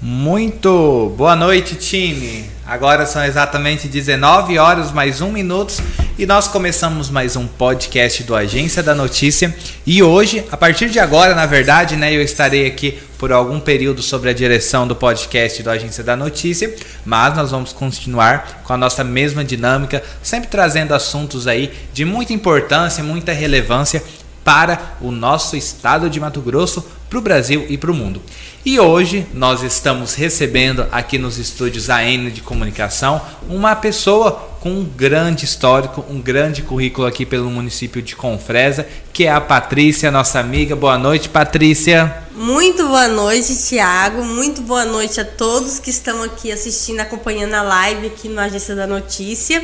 Muito boa noite, time. Agora são exatamente 19 horas mais um minuto e nós começamos mais um podcast do Agência da Notícia. E hoje, a partir de agora, na verdade, né, eu estarei aqui por algum período sobre a direção do podcast do Agência da Notícia, mas nós vamos continuar com a nossa mesma dinâmica, sempre trazendo assuntos aí de muita importância, muita relevância para o nosso estado de Mato Grosso, para o Brasil e para o mundo. E hoje nós estamos recebendo aqui nos estúdios AN de comunicação uma pessoa com um grande histórico, um grande currículo aqui pelo município de Confresa, que é a Patrícia, nossa amiga. Boa noite, Patrícia. Muito boa noite, Tiago. Muito boa noite a todos que estão aqui assistindo, acompanhando a live aqui no Agência da Notícia.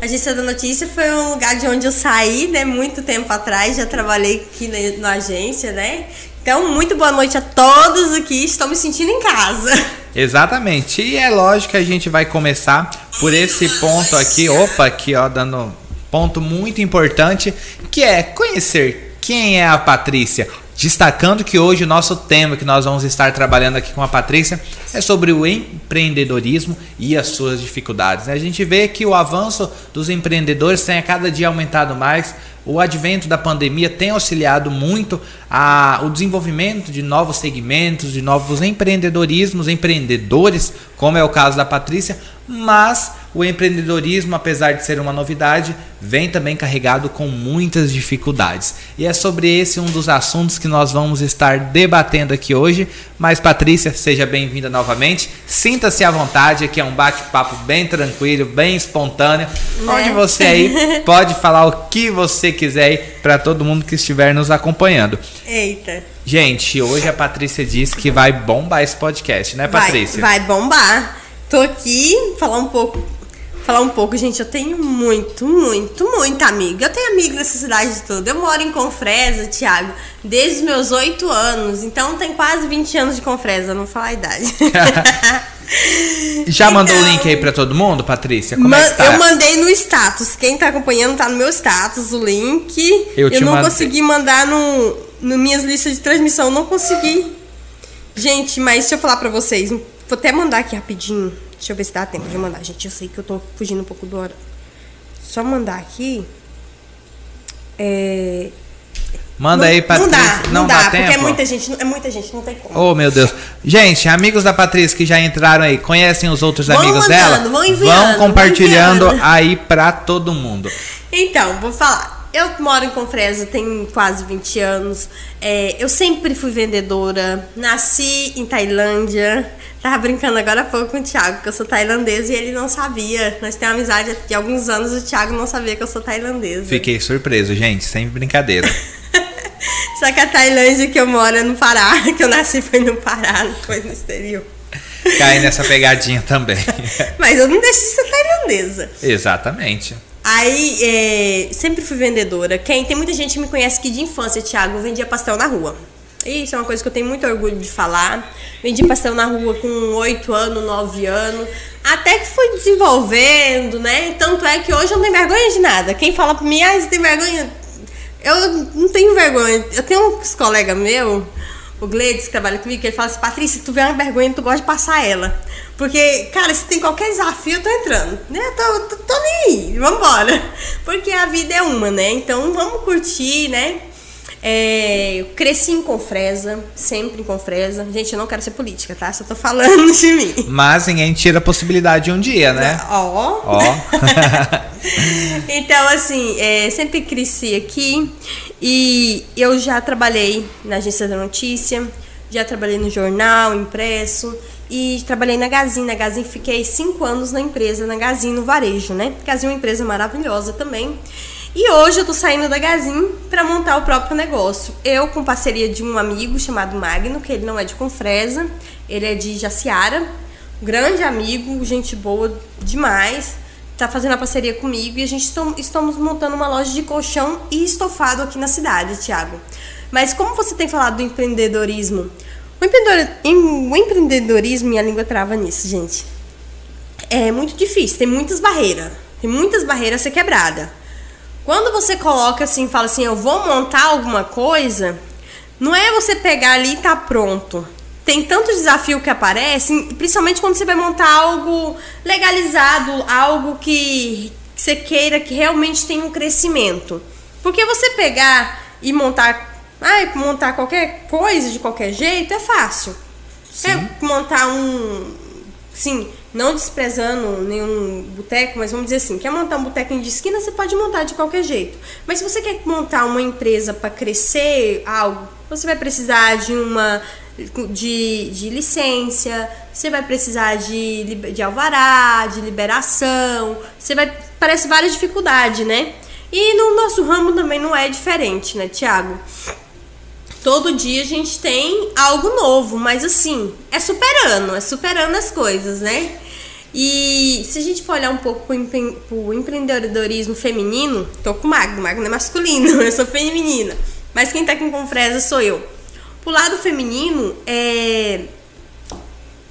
A Agência da Notícia foi um lugar de onde eu saí, né, muito tempo atrás. Já trabalhei aqui na, na agência, né? Então, muito boa noite a todos aqui. Estou me sentindo em casa. Exatamente. E é lógico que a gente vai começar por esse ponto aqui. Opa, aqui ó, dando ponto muito importante, que é conhecer quem é a Patrícia. Destacando que hoje o nosso tema que nós vamos estar trabalhando aqui com a Patrícia é sobre o empreendedorismo e as suas dificuldades. A gente vê que o avanço dos empreendedores tem a cada dia aumentado mais. O advento da pandemia tem auxiliado muito a, o desenvolvimento de novos segmentos, de novos empreendedorismos, empreendedores, como é o caso da Patrícia, mas o empreendedorismo, apesar de ser uma novidade, vem também carregado com muitas dificuldades. E é sobre esse um dos assuntos que nós vamos estar debatendo aqui hoje. Mas, Patrícia, seja bem-vinda novamente. Sinta-se à vontade, aqui é um bate-papo bem tranquilo, bem espontâneo, né? onde você aí pode falar o que você quiser aí para todo mundo que estiver nos acompanhando. Eita. Gente, hoje a Patrícia disse que vai bombar esse podcast, né, Patrícia? Vai, vai bombar. Tô aqui falar um pouco falar um pouco, gente. Eu tenho muito, muito, muito amigo. Eu tenho amigo nessa cidade toda. Eu moro em Confresa, Thiago, desde os meus 8 anos. Então tem quase 20 anos de Confresa, não falar a idade. Já então, mandou o link aí pra todo mundo, Patrícia? Como é tá? Eu mandei no status. Quem tá acompanhando tá no meu status o link. Eu, eu não mandei. consegui mandar no, no minhas listas de transmissão, não consegui. Gente, mas deixa eu falar pra vocês. Vou até mandar aqui rapidinho. Deixa eu ver se dá tempo de mandar. Gente, eu sei que eu tô fugindo um pouco do hora. Só mandar aqui. É... Manda não, aí, Patrícia. Não dá, não, não dá, dá porque é muita gente, é muita gente, não tem como. Oh, meu Deus. Gente, amigos da Patrícia que já entraram aí, conhecem os outros vão amigos mandando, dela? Vão, enviando, vão compartilhando vão aí pra todo mundo. Então, vou falar. Eu moro em Confresa tem quase 20 anos. É, eu sempre fui vendedora. Nasci em Tailândia. Tava brincando agora há pouco com o Thiago, que eu sou tailandesa e ele não sabia. Nós temos amizade de alguns anos e o Thiago não sabia que eu sou tailandesa. Fiquei surpreso, gente, sem brincadeira. Só que a Tailândia que eu moro é no Pará, que eu nasci foi no Pará, não foi no exterior. Cai nessa pegadinha também. Mas eu não deixo de ser tailandesa. Exatamente. Aí, é, sempre fui vendedora. Quem tem muita gente que me conhece aqui de infância, Thiago, vendia pastel na rua. Isso é uma coisa que eu tenho muito orgulho de falar. Vendi pastel na rua com 8 anos, 9 anos. Até que fui desenvolvendo, né? Tanto é que hoje eu não tenho vergonha de nada. Quem fala pra mim, ah, você tem vergonha? Eu não tenho vergonha. Eu tenho um colega meu, o Gleides, que trabalha comigo, que ele fala assim, Patrícia, tu vê uma vergonha, tu gosta de passar ela. Porque, cara, se tem qualquer desafio, eu tô entrando. Né? Tô, tô, tô nem aí, vambora. Porque a vida é uma, né? Então vamos curtir, né? É, eu cresci em Confresa, sempre em Confresa. Gente, eu não quero ser política, tá? Só tô falando de mim. Mas ninguém tira a possibilidade de um dia, né? Ó. Ó. então, assim, é, sempre cresci aqui e eu já trabalhei na agência da notícia, já trabalhei no jornal, impresso e trabalhei na Gazin. Na Gazin fiquei cinco anos na empresa, na Gazin, no varejo, né? Gazin é uma empresa maravilhosa também. E hoje eu tô saindo da Gazin para montar o próprio negócio. Eu com parceria de um amigo chamado Magno, que ele não é de Confresa, ele é de Jaciara, grande amigo, gente boa demais. Tá fazendo a parceria comigo e a gente estamos montando uma loja de colchão e estofado aqui na cidade, Thiago. Mas como você tem falado do empreendedorismo, o empreendedorismo, minha língua trava nisso, gente. É muito difícil, tem muitas barreiras. Tem muitas barreiras a ser quebrada. Quando você coloca assim, fala assim, eu vou montar alguma coisa, não é você pegar ali e tá pronto. tem tanto desafio que aparecem, principalmente quando você vai montar algo legalizado, algo que, que você queira que realmente tenha um crescimento. Porque você pegar e montar, ai, montar qualquer coisa de qualquer jeito é fácil. Sim. É montar um, sim, não desprezando nenhum boteco, mas vamos dizer assim, quer montar um boteco de esquina, você pode montar de qualquer jeito. Mas se você quer montar uma empresa para crescer algo, você vai precisar de uma de, de licença, você vai precisar de, de alvará, de liberação, você vai parece várias dificuldades, né? E no nosso ramo também não é diferente, né, Tiago? Todo dia a gente tem algo novo, mas assim, é superando, é superando as coisas, né? E se a gente for olhar um pouco pro, o empreendedorismo feminino, tô com o Magno, o Magno é masculino, eu sou feminina. Mas quem tá aqui com fresa sou eu. Pro lado feminino, é,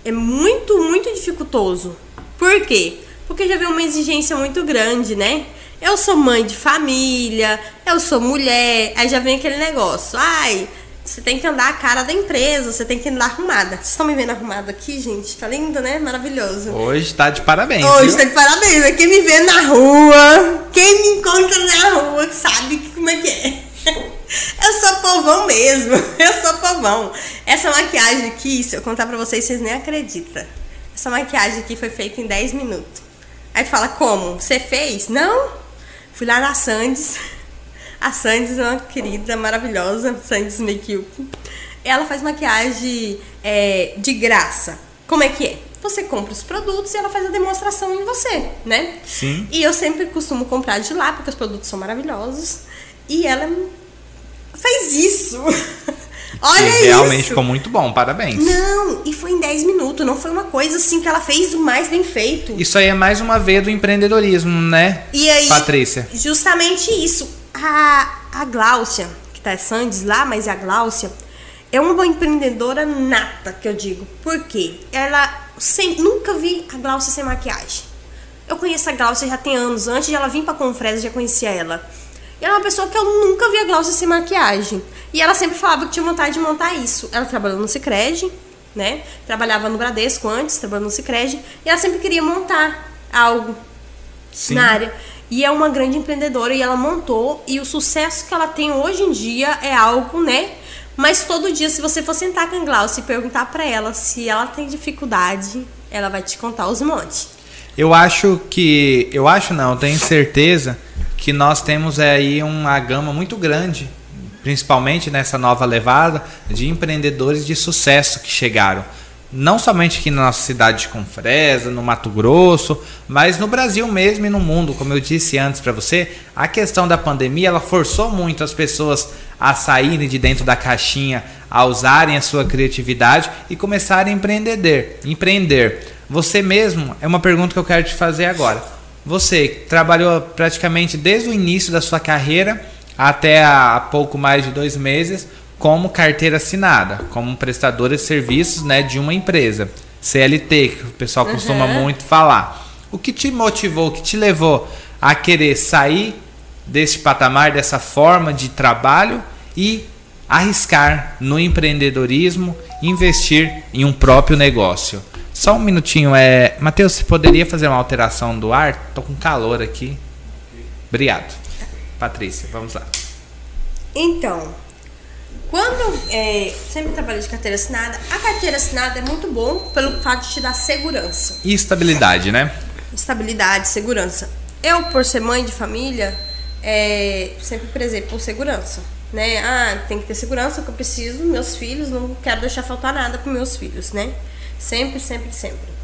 é muito, muito dificultoso. Por quê? Porque já vem uma exigência muito grande, né? Eu sou mãe de família, eu sou mulher, aí já vem aquele negócio. Ai, você tem que andar a cara da empresa, você tem que andar arrumada. Vocês estão me vendo arrumada aqui, gente? Tá lindo, né? Maravilhoso. Hoje tá de parabéns. Hoje viu? tá de parabéns. Quem me vê na rua, quem me encontra na rua, sabe como é que é. Eu sou povão mesmo. Eu sou povão. Essa maquiagem aqui, se eu contar pra vocês, vocês nem acreditam. Essa maquiagem aqui foi feita em 10 minutos. Aí tu fala, como? Você fez? Não? Fui lá na Sandes. A Sandes é uma querida, maravilhosa, Sandes Makeup. Ela faz maquiagem é, de graça. Como é que é? Você compra os produtos e ela faz a demonstração em você, né? Sim. E eu sempre costumo comprar de lá, porque os produtos são maravilhosos. E ela fez isso. Olha e isso. realmente ficou muito bom, parabéns. Não, e foi em 10 minutos, não foi uma coisa assim que ela fez o mais bem feito. Isso aí é mais uma veia do empreendedorismo, né? E aí, Patrícia. justamente isso. A, a Gláucia, que tá Sandes lá, mas a Gláucia é uma empreendedora nata, que eu digo. Por quê? Ela sem, nunca vi a Gláucia sem maquiagem. Eu conheço a Gláucia já tem anos. Antes de ela vir pra Confresa, eu já conhecia ela. E ela é uma pessoa que eu nunca vi a Gláucia sem maquiagem. E ela sempre falava que tinha vontade de montar isso. Ela trabalhou no Cicred, né? Trabalhava no Bradesco antes, trabalhou no Cicred. E ela sempre queria montar algo Sim. na área. E é uma grande empreendedora e ela montou. E o sucesso que ela tem hoje em dia é algo, né? Mas todo dia, se você for sentar com a Glaucia e perguntar para ela se ela tem dificuldade, ela vai te contar os montes. Eu acho que. Eu acho não, eu tenho certeza que nós temos aí uma gama muito grande, principalmente nessa nova levada, de empreendedores de sucesso que chegaram. Não somente aqui na nossa cidade de Confresa, no Mato Grosso, mas no Brasil mesmo e no mundo. Como eu disse antes para você, a questão da pandemia ela forçou muito as pessoas a saírem de dentro da caixinha, a usarem a sua criatividade e começarem a empreender. Empreender. Você mesmo é uma pergunta que eu quero te fazer agora. Você trabalhou praticamente desde o início da sua carreira até há pouco mais de dois meses como carteira assinada, como prestadora de serviços né, de uma empresa. CLT, que o pessoal costuma Uhum. muito falar. O que te motivou, o que te levou a querer sair desse patamar, dessa forma de trabalho e arriscar no empreendedorismo, investir em um próprio negócio? Só um minutinho, é, Matheus, você poderia fazer uma alteração do ar? Tô com calor aqui. Obrigado. Patrícia, vamos lá. Então, quando é, sempre trabalhei de carteira assinada, a carteira assinada é muito bom pelo fato de te dar segurança. E estabilidade, né? Estabilidade, segurança. Eu, por ser mãe de família, é, sempre prezei por segurança. Né? Ah, tem que ter segurança que eu preciso meus filhos, não quero deixar faltar nada para meus filhos, né? Sempre, sempre, sempre.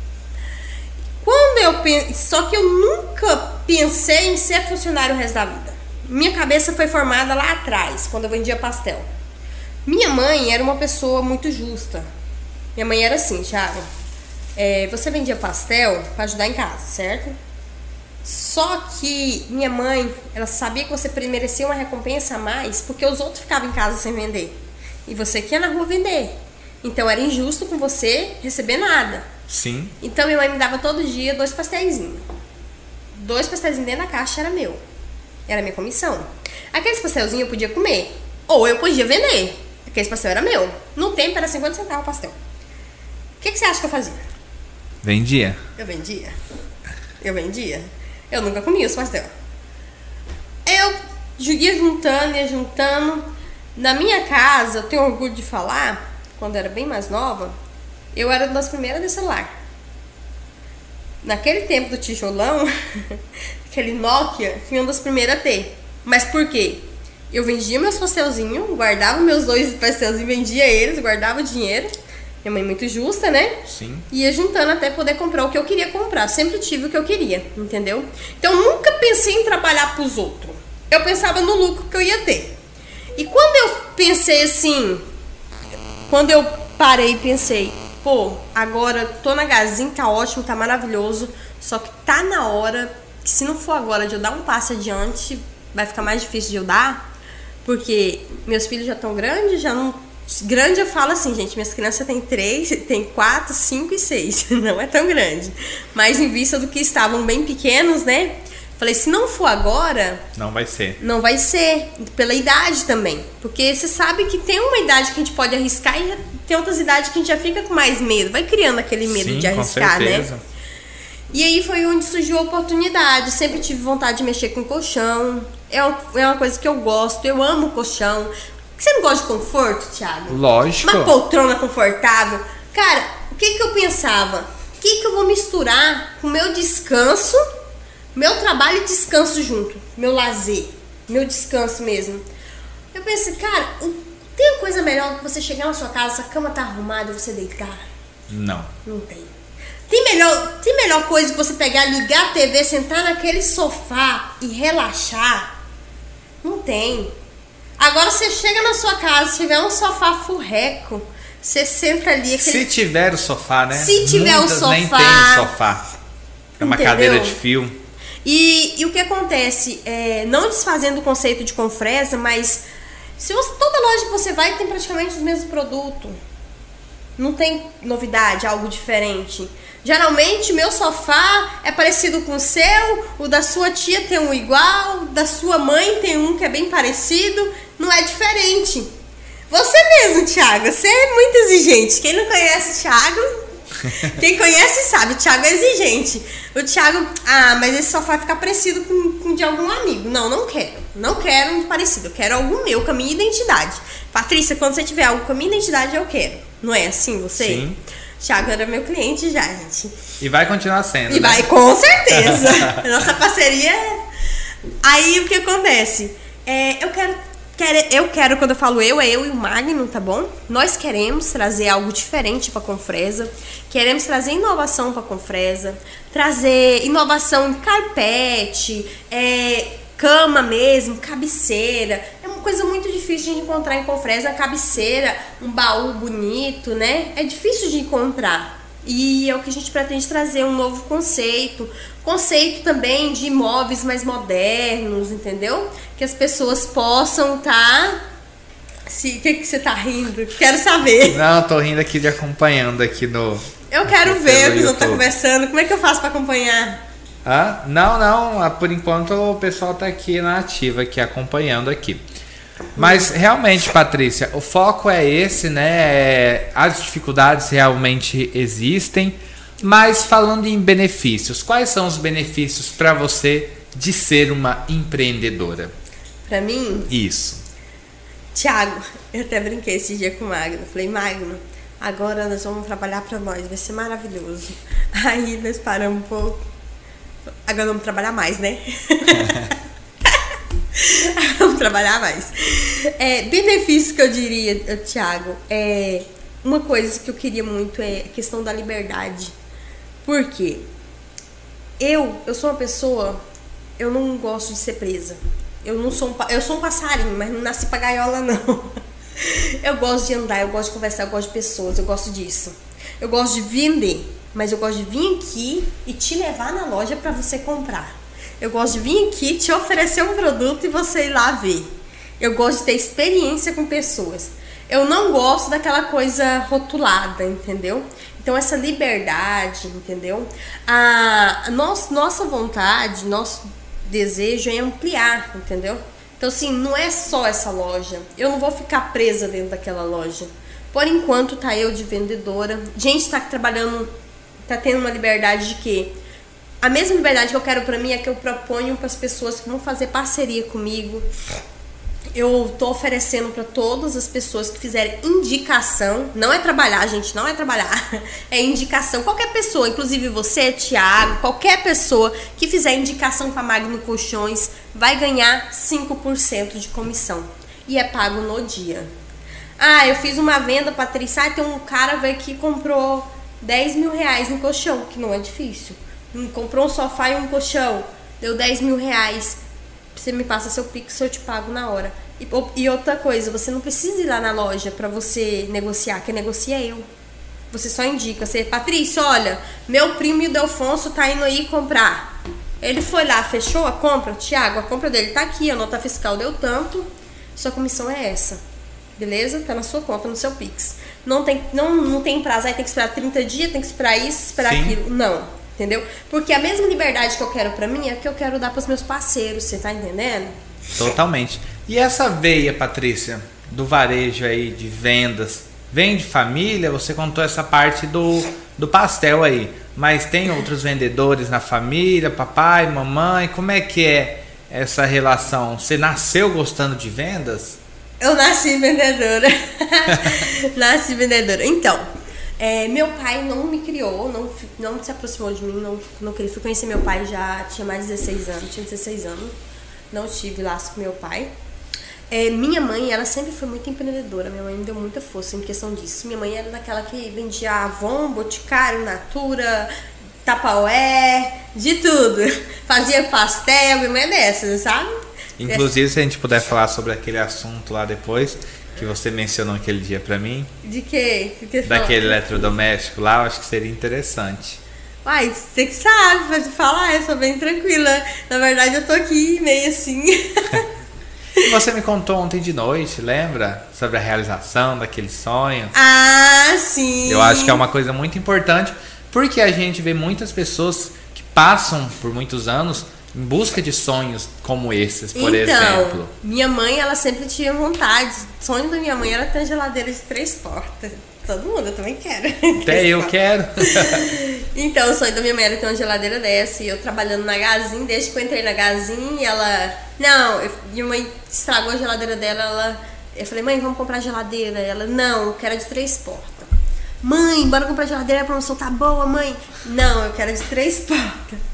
Quando eu pen- só que eu nunca pensei em ser funcionário o resto da vida. Minha cabeça foi formada lá atrás, quando eu vendia pastel. Minha mãe era uma pessoa muito justa. Minha mãe era assim, Thiago. é, você vendia pastel para ajudar em casa, certo? Só que minha mãe, ela sabia que você merecia uma recompensa a mais porque os outros ficavam em casa sem vender. E você que ia na rua vender. Então era injusto com você receber nada. Sim. Então minha mãe me dava todo dia dois pastéisinhos. Dois pastéisinhos dentro da caixa era meu. Era minha comissão. Aqueles pastelzinhos eu podia comer. Ou eu podia vender. Aqueles pastel era meu. No tempo era 50 centavos o pastel. que, que você acha que eu fazia? Vendia. Eu vendia. Eu vendia. Eu nunca comia os pastel. Eu ia juntando, ia juntando. Na minha casa, eu tenho orgulho de falar, quando era bem mais nova, eu era uma das primeiras de celular. Naquele tempo do tijolão, aquele Nokia, fui uma das primeiras a ter. Mas por quê? Eu vendia meus pastelzinhos, guardava meus dois pastelzinhos, vendia eles, guardava o dinheiro. Minha mãe muito justa, né? Sim. Ia juntando até poder comprar o que eu queria comprar. Sempre tive o que eu queria, entendeu? Então nunca pensei em trabalhar pros outros. Eu pensava no lucro que eu ia ter. E quando eu pensei assim, quando eu parei e pensei, pô, agora tô na Gazin, tá ótimo, tá maravilhoso, só que tá na hora que se não for agora de eu dar um passo adiante, vai ficar mais difícil de eu dar, porque meus filhos já estão grandes, já não grande eu falo assim, gente, minhas crianças têm três, tem quatro, cinco e seis, não é tão grande, mas em vista do que estavam bem pequenos, né? Falei, se não for agora. Não vai ser. Não vai ser. Pela idade também. Porque você sabe que tem uma idade que a gente pode arriscar e tem outras idades que a gente já fica com mais medo. Vai criando aquele medo Sim, de arriscar, com né? certeza. E aí foi onde surgiu a oportunidade. Sempre tive vontade de mexer com colchão. É uma, é uma coisa que eu gosto. Eu amo colchão. Você não gosta de conforto, Thiago? Lógico. Uma poltrona confortável. Cara, o que, que eu pensava? O que, que eu vou misturar com o meu descanso, meu trabalho e descanso junto? Meu lazer, meu descanso mesmo. Eu pensei, cara, tem coisa melhor do que você chegar na sua casa, a cama tá arrumada e você deitar? Não. Não tem. Tem melhor, tem melhor coisa que você pegar, ligar a TV, sentar naquele sofá e relaxar? Não tem. Agora você chega na sua casa, se tiver um sofá furreco, você senta ali. Aquele... Se tiver o sofá, né? Se tiver Muitas o nem sofá. tem o sofá. É uma Entendeu? cadeira de fio. E, e o que acontece? É, não desfazendo o conceito de confresa, mas se você, toda loja que você vai tem praticamente os mesmos produtos. Não tem novidade, algo diferente. Geralmente meu sofá é parecido com o seu, o da sua tia tem um igual, o da sua mãe tem um que é bem parecido, não é diferente. Você mesmo, Thiago, você é muito exigente. Quem não conhece o Thiago, quem conhece sabe, o Thiago é exigente. O Thiago, ah, mas esse sofá fica parecido com, com de algum amigo. Não, não quero. Não quero um parecido. Eu quero algo meu, com a minha identidade. Patrícia, quando você tiver algo com a minha identidade, eu quero. Não é assim você? Sim. Thiago era meu cliente já, gente. E vai continuar sendo. E né? vai, com certeza. Nossa parceria. é- Aí o que acontece? É, eu quero. Eu quero, quando eu falo eu, é eu e o Magno, tá bom? Nós queremos trazer algo diferente pra Confresa. Queremos trazer inovação pra Confresa. Trazer inovação em carpete, é, cama mesmo, cabeceira. É uma coisa muito difícil de encontrar em Confresa, a cabeceira, um baú bonito, né? É difícil de encontrar. E é o que a gente pretende trazer, um novo conceito. Conceito também de imóveis mais modernos, entendeu? Que as pessoas possam estar. Se, o que, que você tá rindo? Quero saber. Não, eu tô rindo aqui de acompanhando aqui no. Eu quero no ver o que você tá conversando. Como é que eu faço pra acompanhar? Ah, não, não. ah, Por enquanto o pessoal tá aqui na ativa, aqui acompanhando aqui. Mas realmente, Patrícia, o foco é esse, né? É, As dificuldades realmente existem, mas falando em benefícios, quais são os benefícios para você de ser uma empreendedora? Pra mim, Isso. Thiago, eu até brinquei esse dia com o Magno. Falei, Magno, agora nós vamos trabalhar pra nós, vai ser maravilhoso. Aí nós paramos um pouco. Agora vamos trabalhar mais, né? vamos trabalhar mais. É, benefício que eu diria, Thiago, é uma coisa que eu queria muito é a questão da liberdade. Por quê? Eu, eu sou uma pessoa, eu não gosto de ser presa. Eu não sou um, eu sou um passarinho, mas não nasci pra gaiola não. Eu gosto de andar, eu gosto de conversar, eu gosto de pessoas, eu gosto disso. Eu gosto de vender, mas eu gosto de vir aqui e te levar na loja pra você comprar. Eu gosto de vir aqui te oferecer um produto e você ir lá ver. Eu gosto de ter experiência com pessoas. Eu não gosto daquela coisa rotulada, entendeu? Então essa liberdade, entendeu? A, a nos- nossa vontade, nosso desejo é ampliar, entendeu? Então assim, não é só essa loja. Eu não vou ficar presa dentro daquela loja. Por enquanto tá eu de vendedora. Gente tá trabalhando, tá tendo uma liberdade de quê? A mesma liberdade que eu quero para mim é que eu proponho para as pessoas que vão fazer parceria comigo. Eu tô oferecendo para todas as pessoas que fizerem indicação. Não é trabalhar, gente, não é trabalhar. É indicação. Qualquer pessoa, inclusive você, Thiago, qualquer pessoa que fizer indicação para Magno Colchões vai ganhar 5% de comissão. E é pago no dia. Ah, eu fiz uma venda, Patrícia. Ah, tem um cara veio aqui e comprou 10 mil reais no colchão, que não é difícil. Hum, comprou um sofá e um colchão, deu 10 mil reais. Você me passa seu pix, eu te pago na hora. E, e outra coisa, você não precisa ir lá na loja para você negociar, quem negocia é eu. Você só indica, você, Patrícia, olha, meu primo Delfonso tá indo aí comprar. Ele foi lá, fechou a compra, Tiago, a compra dele tá aqui, a nota fiscal deu tanto, sua comissão é essa. Beleza? Tá na sua conta, no seu Pix. Não tem, não, não tem prazo, aí tem que esperar 30 dias, tem que esperar isso, esperar Sim. aquilo. Não. Entendeu? Porque a mesma liberdade que eu quero para mim é que eu quero dar para os meus parceiros, você tá entendendo? Totalmente. E essa veia, Patrícia, do varejo aí, de vendas, vem de família? Você contou essa parte do, do pastel aí. Mas tem outros vendedores na família, papai, mamãe? Como é que é essa relação? Você nasceu gostando de vendas? Eu nasci vendedora. nasci vendedora. Então, é, meu pai não me criou, não, não se aproximou de mim, não, não fui conhecer meu pai já tinha mais de 16 anos, tinha 16 anos, não tive laço com meu pai. É, minha mãe, ela sempre foi muito empreendedora, minha mãe me deu muita força em questão disso. Minha mãe era daquela que vendia Avon, Boticário, Natura, Tapaué, de tudo. Fazia pastel, minha mãe é dessas, sabe? Inclusive, se a gente puder falar sobre aquele assunto lá depois, que você mencionou aquele dia para mim. De quê? Que Daquele eletrodoméstico lá, eu acho que seria interessante. Uai, você que sabe, pode falar, eu sou bem tranquila. Na verdade, eu tô aqui meio assim. você me contou ontem de noite, lembra? Sobre a realização daquele sonho. Ah, sim. Eu acho que é uma coisa muito importante, porque a gente vê muitas pessoas que passam por muitos anos em busca de sonhos como esses, por então, exemplo? Minha mãe, ela sempre tinha vontade. O sonho da minha mãe era ter geladeira de três portas. Todo mundo, eu também quero. Até eu quero. então, o sonho da minha mãe era ter uma geladeira dessa. E eu trabalhando na Gazin, desde que eu entrei na Gazin, ela. Não, eu, minha mãe estragou a geladeira dela. Ela, eu falei, mãe, vamos comprar geladeira. Ela, não, eu quero de três portas. Mãe, bora comprar geladeira, a promoção tá boa, mãe. Não, eu quero de três portas.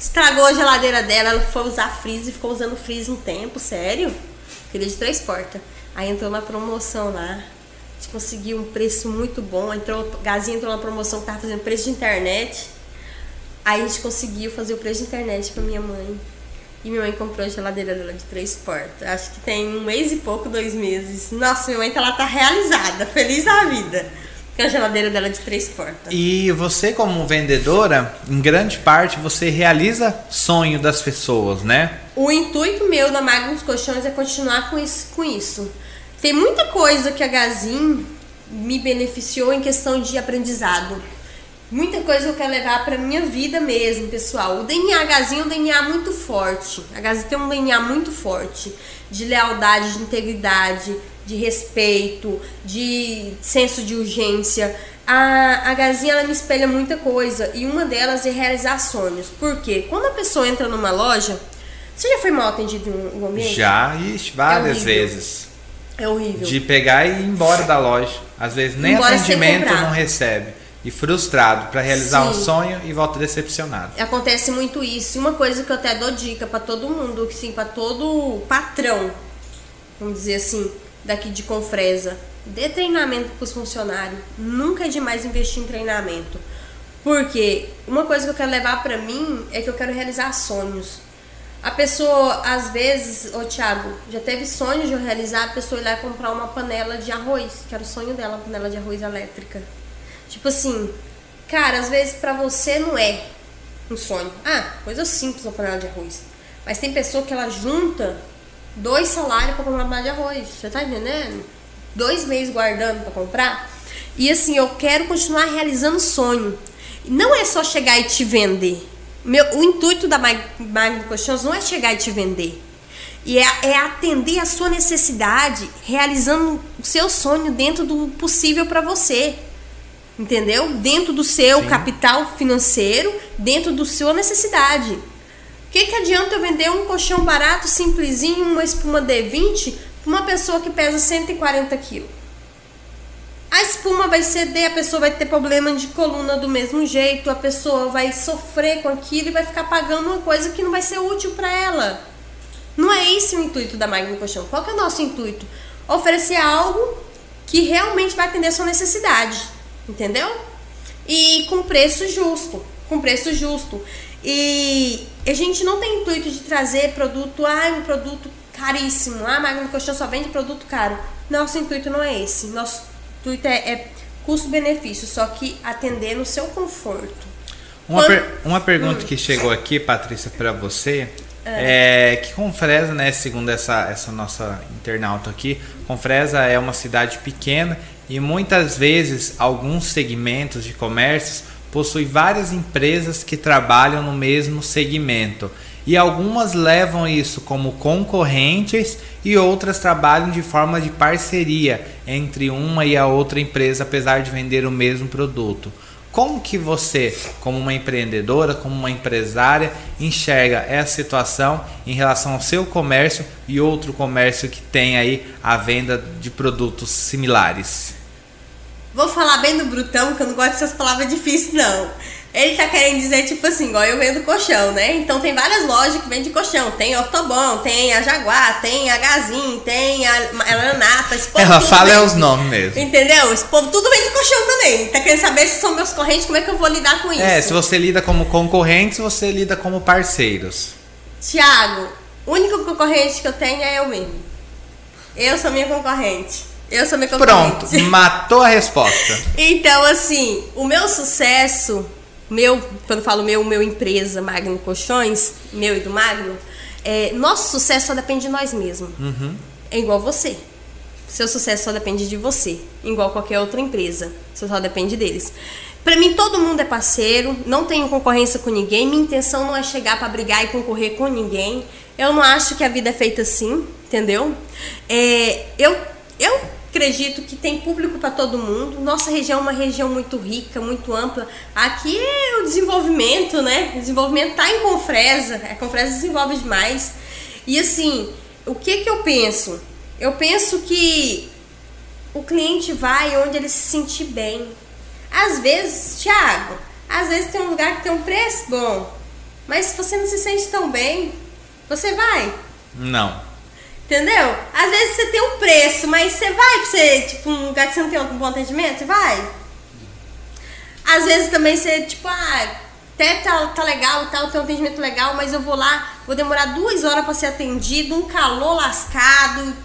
Estragou a geladeira dela, ela foi usar freezer, ficou usando freezer um tempo, sério. Queria de três portas. Aí entrou na promoção lá. A gente conseguiu um preço muito bom. Entrou, Gazinha entrou na promoção que tava fazendo preço de internet. Aí a gente conseguiu fazer o preço de internet pra minha mãe. E minha mãe comprou a geladeira dela de três portas. Acho que tem um mês e pouco, dois meses. Nossa, minha mãe tá lá, tá realizada, feliz da vida que a geladeira dela é de três portas. E você, como vendedora, em grande parte você realiza sonho das pessoas, né? O intuito meu da Magnus Colchões é continuar com isso, com isso. Tem muita coisa que a Gazin me beneficiou em questão de aprendizado. Muita coisa eu quero levar para minha vida mesmo, pessoal. O DNA Gazin é um DNA muito forte. A Gazin tem um DNA muito forte de lealdade, de integridade, de respeito, de senso de urgência. A, a Gazinha ela me espelha muita coisa e uma delas é realizar sonhos. Por quê? Quando a pessoa entra numa loja, você já foi mal atendido em um ambiente? Já, ixi, várias é vezes. É horrível. De pegar e ir embora da loja. Às vezes nem embora atendimento não recebe. E frustrado para realizar Sim. um sonho e volta decepcionado. Acontece muito isso. E uma coisa que eu até dou dica para todo mundo, sim, para todo patrão, vamos dizer assim, daqui de Confresa, dê treinamento para os funcionários. Nunca é demais investir em treinamento. Porque uma coisa que eu quero levar para mim é que eu quero realizar sonhos. A pessoa, às vezes, ô Thiago, já teve sonho de eu realizar, a pessoa ir lá comprar uma panela de arroz, que era o sonho dela, uma panela de arroz elétrica. Tipo assim, cara, às vezes para você não é um sonho. Ah, coisa simples uma panela de arroz. Mas tem pessoa que ela junta dois salários para comprar uma panela de arroz. Você tá entendendo? Dois meses guardando para comprar. E assim, eu quero continuar realizando sonho. Não é só chegar e te vender. Meu, o intuito da Magno Colchões não é chegar e te vender. E é, é atender a sua necessidade, realizando o seu sonho dentro do possível para você. Entendeu? Dentro do seu Sim. capital financeiro, dentro da sua necessidade. Que, que adianta eu vender um colchão barato, simplesinho, uma espuma D20 para uma pessoa que pesa 140 quilos? A espuma vai ceder, a pessoa vai ter problema de coluna do mesmo jeito, a pessoa vai sofrer com aquilo e vai ficar pagando uma coisa que não vai ser útil para ela. Não é esse o intuito da Magno Colchão. Qual é o nosso intuito? Oferecer algo que realmente vai atender a sua necessidade, entendeu? E com preço justo, com preço justo. E a gente não tem intuito de trazer produto, ah, um produto caríssimo, ah, Magno Colchão só vende produto caro. Nosso intuito não é esse. Nosso intuito é, é custo-benefício, só que atender no seu conforto. Uma, Quando- per- uma pergunta que chegou aqui, Patrícia, para você. É. que Confresa, né, segundo essa, essa nossa internauta aqui, Confresa é uma cidade pequena e muitas vezes alguns segmentos de comércios possuem várias empresas que trabalham no mesmo segmento. E algumas levam isso como concorrentes e outras trabalham de forma de parceria entre uma e a outra empresa, apesar de vender o mesmo produto. Como que você, como uma empreendedora, como uma empresária, enxerga essa situação em relação ao seu comércio e outro comércio que tem aí a venda de produtos similares? Vou falar bem do Brutão, que eu não gosto dessas palavras difíceis, não. Ele tá querendo dizer, tipo assim, igual eu vendo colchão, né? Então tem várias lojas que vendem colchão. Tem Ortobon, tem a Jaguar, tem a Gazin, tem a a Lanata. Esse povo Ela fala é vende. os nomes mesmo. Entendeu? Esse povo tudo vende colchão também. Tá querendo saber se são meus correntes, como é que eu vou lidar com isso? É, se você lida como concorrentes, você lida como parceiros. Tiago, o único concorrente que eu tenho é eu mesmo. Eu sou minha concorrente. Eu sou minha concorrente. Pronto, matou a resposta. Então, assim, o meu sucesso, meu, quando eu falo meu, meu empresa, Magno Colchões, meu e do Magno, é, nosso sucesso só depende de nós mesmos. É igual você. Seu sucesso só depende de você, igual qualquer outra empresa. Você só depende deles. Pra mim, todo mundo é parceiro, não tenho concorrência com ninguém. Minha intenção não é chegar pra brigar e concorrer com ninguém. Eu não acho que a vida é feita assim, entendeu? É, eu, eu acredito que tem público para todo mundo. Nossa região é uma região muito rica, muito ampla. Aqui é o desenvolvimento, né? O desenvolvimento tá em Confresa. A Confresa desenvolve demais. E assim, o que que eu penso? Eu penso que o cliente vai onde ele se sentir bem. Às vezes, Thiago, às vezes tem um lugar que tem um preço bom, mas se você não se sente tão bem, você vai. Não. Entendeu? Às vezes você tem um preço, mas você vai pra você, tipo, um lugar que você não tem um bom atendimento, você vai. Às vezes também você, tipo, ah, até tá, tá legal e tal, tem um atendimento legal, mas eu vou lá, vou demorar duas horas pra ser atendido, um calor lascado.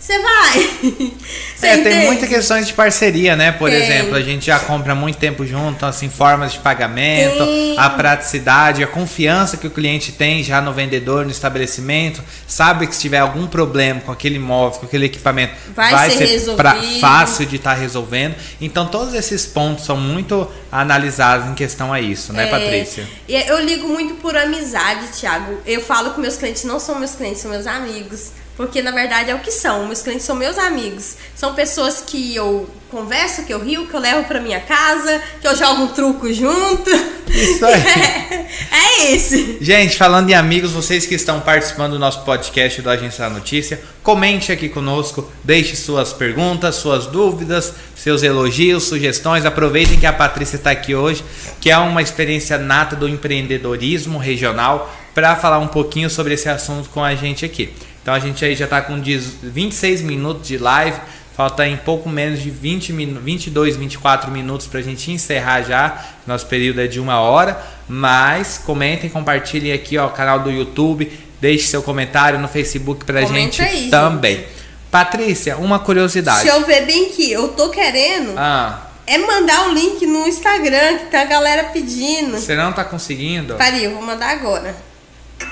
Você vai. Você é, tem muitas questões de parceria, né? Por Tem. exemplo, a gente já compra muito tempo junto, assim, formas de pagamento, Tem. a praticidade, a confiança que o cliente tem já no vendedor, no estabelecimento, sabe que se tiver algum problema com aquele imóvel, com aquele equipamento, Vai ser pra- resolvido. fácil de estar resolvendo. Então, todos esses pontos são muito analisados em questão a isso, né, É, Patrícia? e Eu ligo muito por amizade, Thiago. Eu falo que meus clientes não são meus clientes, são meus amigos. Porque na verdade é o que são. Meus clientes são meus amigos. São pessoas que eu converso, que eu rio, que eu levo pra minha casa, que eu jogo um truco junto. Isso aí. É, é isso. Gente, falando em amigos, vocês que estão participando do nosso podcast do Agência da Notícia, comente aqui conosco, deixe suas perguntas, suas dúvidas, seus elogios, sugestões. Aproveitem que a Patrícia está aqui hoje, que é uma experiência nata do empreendedorismo regional, para falar um pouquinho sobre esse assunto com a gente aqui. Então a gente aí já está com 10 26 minutos de live. Falta em pouco menos de 20 minu 22, 24 minutos para a gente encerrar já. Nosso período é de uma hora. Mas comentem, compartilhem aqui ó, o canal do YouTube. Deixe seu comentário no Facebook pra Comenta gente aí, gente. também. Patrícia, uma curiosidade. Se eu ver bem que eu tô querendo, Ah, é mandar o link no Instagram, que tá a galera pedindo. você não tá conseguindo? Peraí, eu vou mandar agora.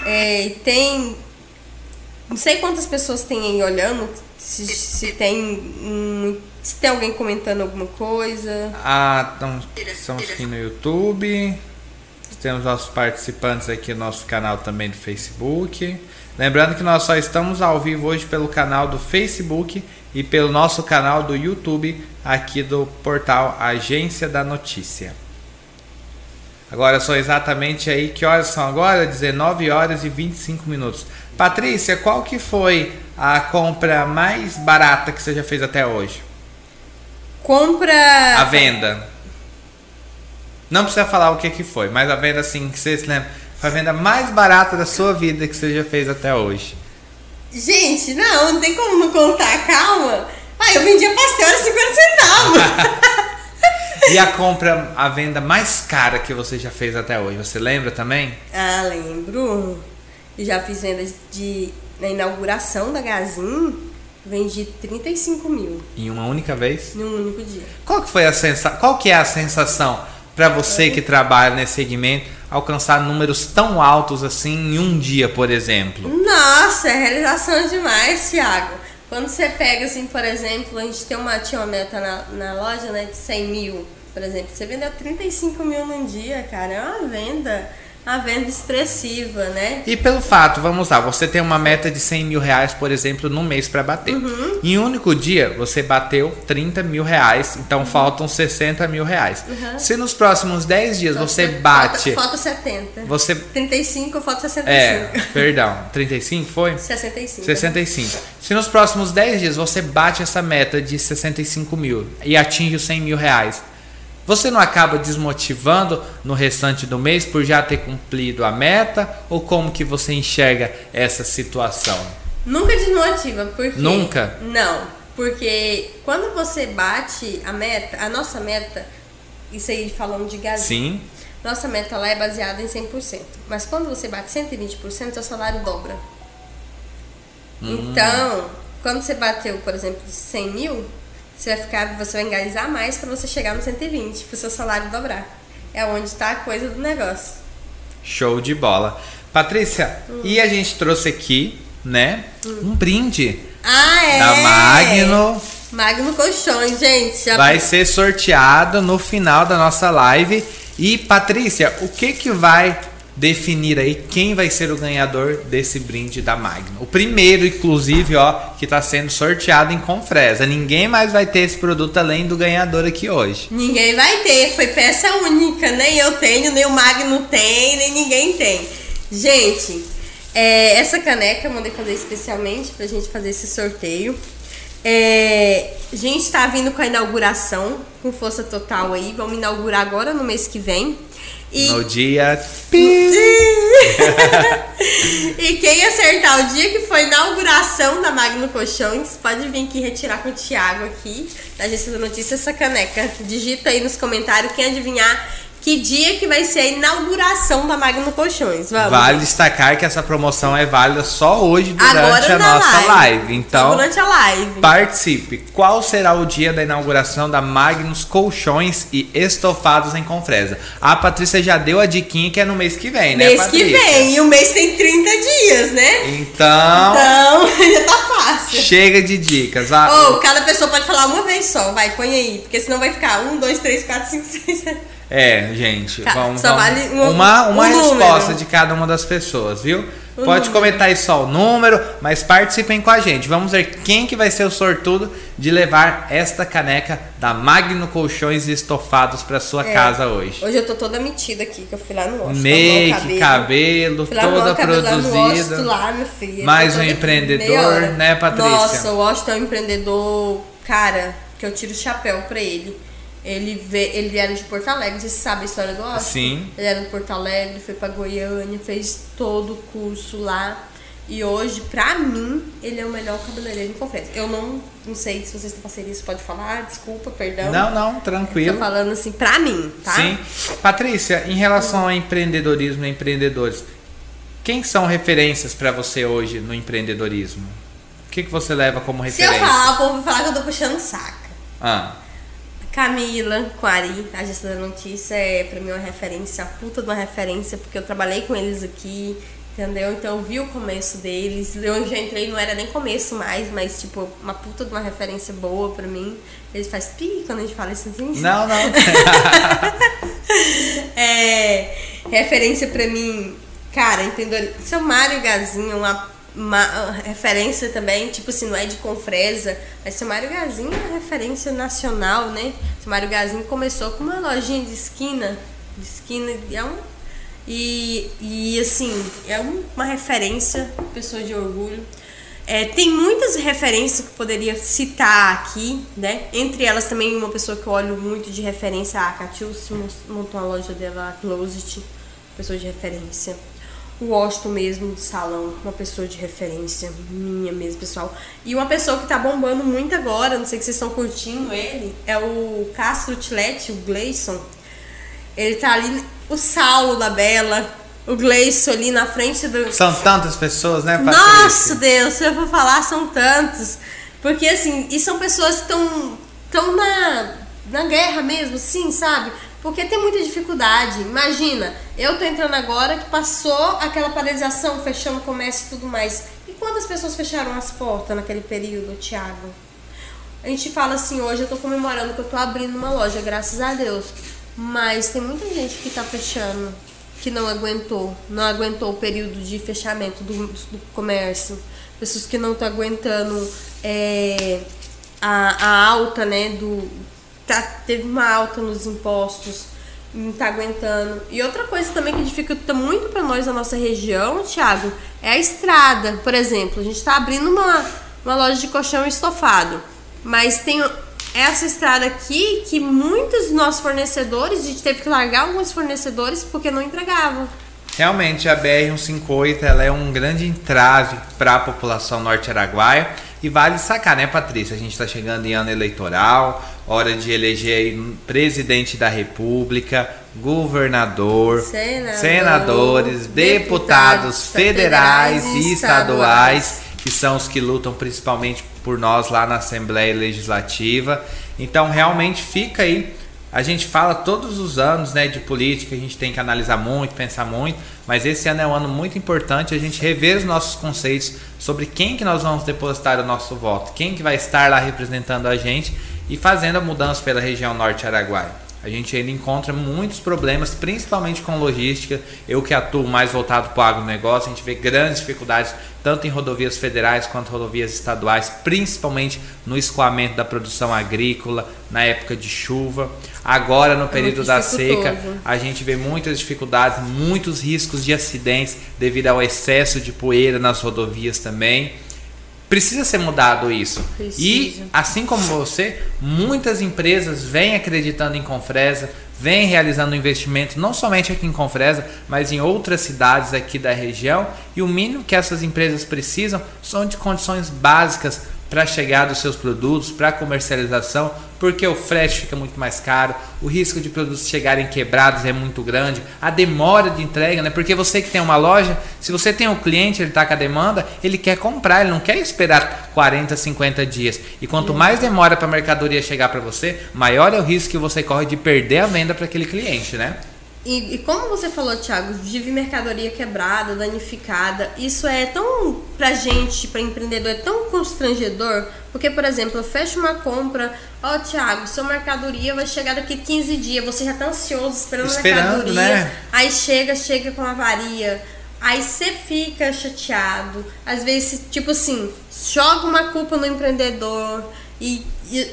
É, tem. Não sei quantas pessoas tem aí olhando. Se, se tem. se tem alguém comentando alguma coisa. Ah, então, estamos aqui no YouTube. Temos nossos participantes aqui no nosso canal também do Facebook. Lembrando que nós só estamos ao vivo hoje pelo canal do Facebook e pelo nosso canal do YouTube aqui do portal Agência da Notícia. Agora são exatamente aí que horas são agora? 19 horas e 25 minutos. Patrícia, qual que foi a compra mais barata que você já fez até hoje? Compra. A venda. Não precisa falar o que que foi, mas a venda assim que você se lembra. Foi a venda mais barata da sua vida que você já fez até hoje. Gente, não, não tem como não contar, calma. Ah, eu vendia pastel a 50 centavos. E a compra, a venda mais cara que você já fez até hoje, você lembra também? ah, lembro. Já fiz vendas de. Na inauguração da Gazin, vendi 35 mil Em uma única vez? num único dia. Qual que foi a sensa... Qual que é a sensação para você que trabalha nesse segmento alcançar números tão altos assim em um dia, por exemplo? Nossa, é realização demais, Thiago. Quando você pega, assim, por exemplo, a gente tem uma, tinha uma meta na, na loja, né, de 100 mil, por exemplo. Você vendeu 35 mil num dia, cara. É uma venda, uma venda expressiva, né? E pelo fato, vamos lá, você tem uma meta de 100 mil reais, por exemplo, no mês para bater. Uhum. Em um único dia, você bateu 30 mil reais, então faltam 60 mil reais. Uhum. Se nos próximos 10 dias você Falta- bate. Falta, falta 70. Você. 35, falta 65. É, perdão, 35 foi? 65. 65. Se nos próximos 10 dias você bate essa meta de 65 mil e atinge os 100 mil reais, você não acaba desmotivando no restante do mês por já ter cumprido a meta? Ou como que você enxerga essa situação? Nunca desmotiva, porque. Nunca? Não, porque quando você bate a meta, a nossa meta, isso aí falando de gasolina. Sim, Nossa meta lá é baseada em 100%. Mas quando você bate 120%, seu salário dobra. Hum. Então, quando você bateu, por exemplo, 100 mil, você vai ficar, você vai engajar mais para você chegar no 120, para o seu salário dobrar. É onde está a coisa do negócio. show de bola. Patrícia, e a gente trouxe aqui, né, um brinde Ah, é? da Magno. Magno Colchões, gente. Já Vai ser sorteado no final da nossa live. E Patrícia, o que que vai definir aí quem vai ser o ganhador desse brinde da Magno? O primeiro, inclusive, ó, que está sendo sorteado em Confresa. Ninguém mais vai ter esse produto além do ganhador aqui hoje. Ninguém vai ter, foi peça única. Nem eu tenho, nem o Magno tem, nem ninguém tem. Gente, é, essa caneca eu mandei fazer especialmente pra gente fazer esse sorteio. É, a gente tá vindo com a inauguração, com força total aí. Vamos inaugurar agora no mês que vem. E No dia. e quem acertar o dia que foi inauguração da Magno Colchões, pode vir aqui retirar com o Thiago aqui, da Agência da Notícia, essa caneca. Digita aí nos comentários quem adivinhar que dia que vai ser a inauguração da Magno Colchões. Vamos. Vale destacar que essa promoção é válida só hoje durante a nossa live. live. Então, Durante a live. Participe! Qual será o dia da inauguração da Magnus Colchões e Estofados em Confresa? A Patrícia já deu a diquinha que é no mês que vem, né, mês que vem. E o mês tem 30 dias, né? Então, Então, já tá fácil. chega de dicas. Ou cada pessoa pode falar uma vez só, vai, põe aí. Porque senão vai ficar um, dois, três, quatro, cinco, seis, sete. É, gente, Ca- vamos, só vamos- vale um- uma, uma um número. resposta de cada uma das pessoas, viu? Um Pode número. comentar aí só o número, mas participem com a gente. Vamos ver quem que vai ser o sortudo de levar esta caneca da Magno Colchões e Estofados para sua É. casa hoje. Hoje eu tô toda metida aqui, que eu fui lá no Osto. Make, cabelo, toda cabelo no produzida. Lá, meu filho. Mais um toda empreendedor, né, Patrícia? Nossa, o Osto é um empreendedor, cara, que eu tiro o chapéu pra ele. Ele, vê, ele era de Porto Alegre, você sabe a história do Osto? Sim. Ele era de Porto Alegre, foi pra Goiânia, fez todo o curso lá. E hoje, pra mim, ele é o melhor cabeleireiro em conferência. Eu não, não sei se vocês têm parceria, você pode falar, desculpa, perdão. Não, não, Tô tranquilo. falando assim, pra mim, tá? Sim. Patrícia, em relação ao empreendedorismo e empreendedores, quem são referências para você hoje no empreendedorismo? O que, que você leva como Se eu referência? falar, o povo vai falar que eu tô puxando saca. Ah, Camila, Quari, a agência da notícia é pra mim uma referência, a puta de uma referência, porque eu trabalhei com eles aqui, entendeu? Então eu vi o começo deles. Eu já entrei, não era nem começo mais, mas tipo, uma puta de uma referência boa pra mim. Eles fazem pi quando a gente fala isso assim. não, não. É, referência pra mim, cara, empreendedor. Seu Mário Gazinho, uma uma referência também, tipo assim, não é de Confresa, mas seu Mário Gazinho é referência nacional, né? Seu Mário Gazinho começou com uma lojinha de esquina, de esquina, é um, e, e assim, é uma referência, pessoa de orgulho. É, tem muitas referências que poderia citar aqui, né? Entre elas também uma pessoa que eu olho muito de referência, a Catius, montou a loja dela, a Closet, pessoa de referência o Washington mesmo do salão, uma pessoa de referência minha mesmo, pessoal. E uma pessoa que tá bombando muito agora, não sei se vocês estão curtindo ele, é o Castro Tilete, o Gleison. Ele tá ali, o Saulo da Bela, o Gleison ali na frente do. São tantas pessoas, né, Patrícia? Nossa Deus, se eu for falar, são tantos. Porque assim, e são pessoas que estão tão na, na guerra mesmo, assim, sabe? Porque tem muita dificuldade. Imagina, eu tô entrando agora que passou aquela paralisação, fechando o comércio e tudo mais. E quantas pessoas fecharam as portas naquele período, Thiago? A gente fala assim, hoje eu tô comemorando que eu tô abrindo uma loja, graças a Deus. Mas tem muita gente que tá fechando, que não aguentou, não aguentou o período de fechamento do, do comércio. Pessoas que não estão aguentando é, a, a alta, né, do, tá, teve uma alta nos impostos, não tá aguentando. E outra coisa também que dificulta muito para nós na nossa região, Thiago, é a estrada. Por exemplo, a gente está abrindo uma, uma loja de colchão estofado, mas tem essa estrada aqui que muitos dos nossos fornecedores, a gente teve que largar alguns fornecedores porque não entregavam. Realmente a BR-158 ela é um grande entrave para a população norte-araguaia e vale sacar, né, Patrícia? A gente está chegando em ano eleitoral, hora de eleger presidente da República, governador, Senador, senadores, deputados, deputados federais, federais e estaduais, que são os que lutam principalmente por nós lá na Assembleia Legislativa. Então, realmente fica aí a gente fala todos os anos né, de política, a gente tem que analisar muito, pensar muito, mas esse ano é um ano muito importante a gente rever os nossos conceitos sobre quem que nós vamos depositar o nosso voto, quem que vai estar lá representando a gente e fazendo a mudança pela região norte Araguaia. A gente ainda encontra muitos problemas, principalmente com logística. Eu que atuo mais voltado para o agronegócio, a gente vê grandes dificuldades tanto em rodovias federais quanto rodovias estaduais, principalmente no escoamento da produção agrícola na época de chuva. Agora, no é período é da seca, a gente vê muitas dificuldades, muitos riscos de acidentes devido ao excesso de poeira nas rodovias também. Precisa ser mudado isso. Precisa. E, assim como você, muitas empresas vêm acreditando em Confresa, vêm realizando investimento não somente aqui em Confresa, mas em outras cidades aqui da região. E o mínimo que essas empresas precisam são de condições básicas para chegar dos seus produtos, para comercialização, porque o frete fica muito mais caro, o risco de produtos chegarem quebrados é muito grande, a demora de entrega, né? Porque você que tem uma loja, se você tem um cliente, ele está com a demanda, ele quer comprar, ele não quer esperar 40, 50 dias. E quanto mais demora para a mercadoria chegar para você, maior é o risco que você corre de perder a venda para aquele cliente, né? E, e, como você falou, Thiago, de mercadoria quebrada, danificada, isso é tão, pra gente, pra empreendedor, é tão constrangedor, porque, por exemplo, eu fecho uma compra, ó, oh, Thiago, sua mercadoria vai chegar daqui 15 dias, você já tá ansioso esperando, esperando a mercadoria, né? aí chega, chega com avaria, aí você fica chateado, às vezes, tipo assim, joga uma culpa no empreendedor e, e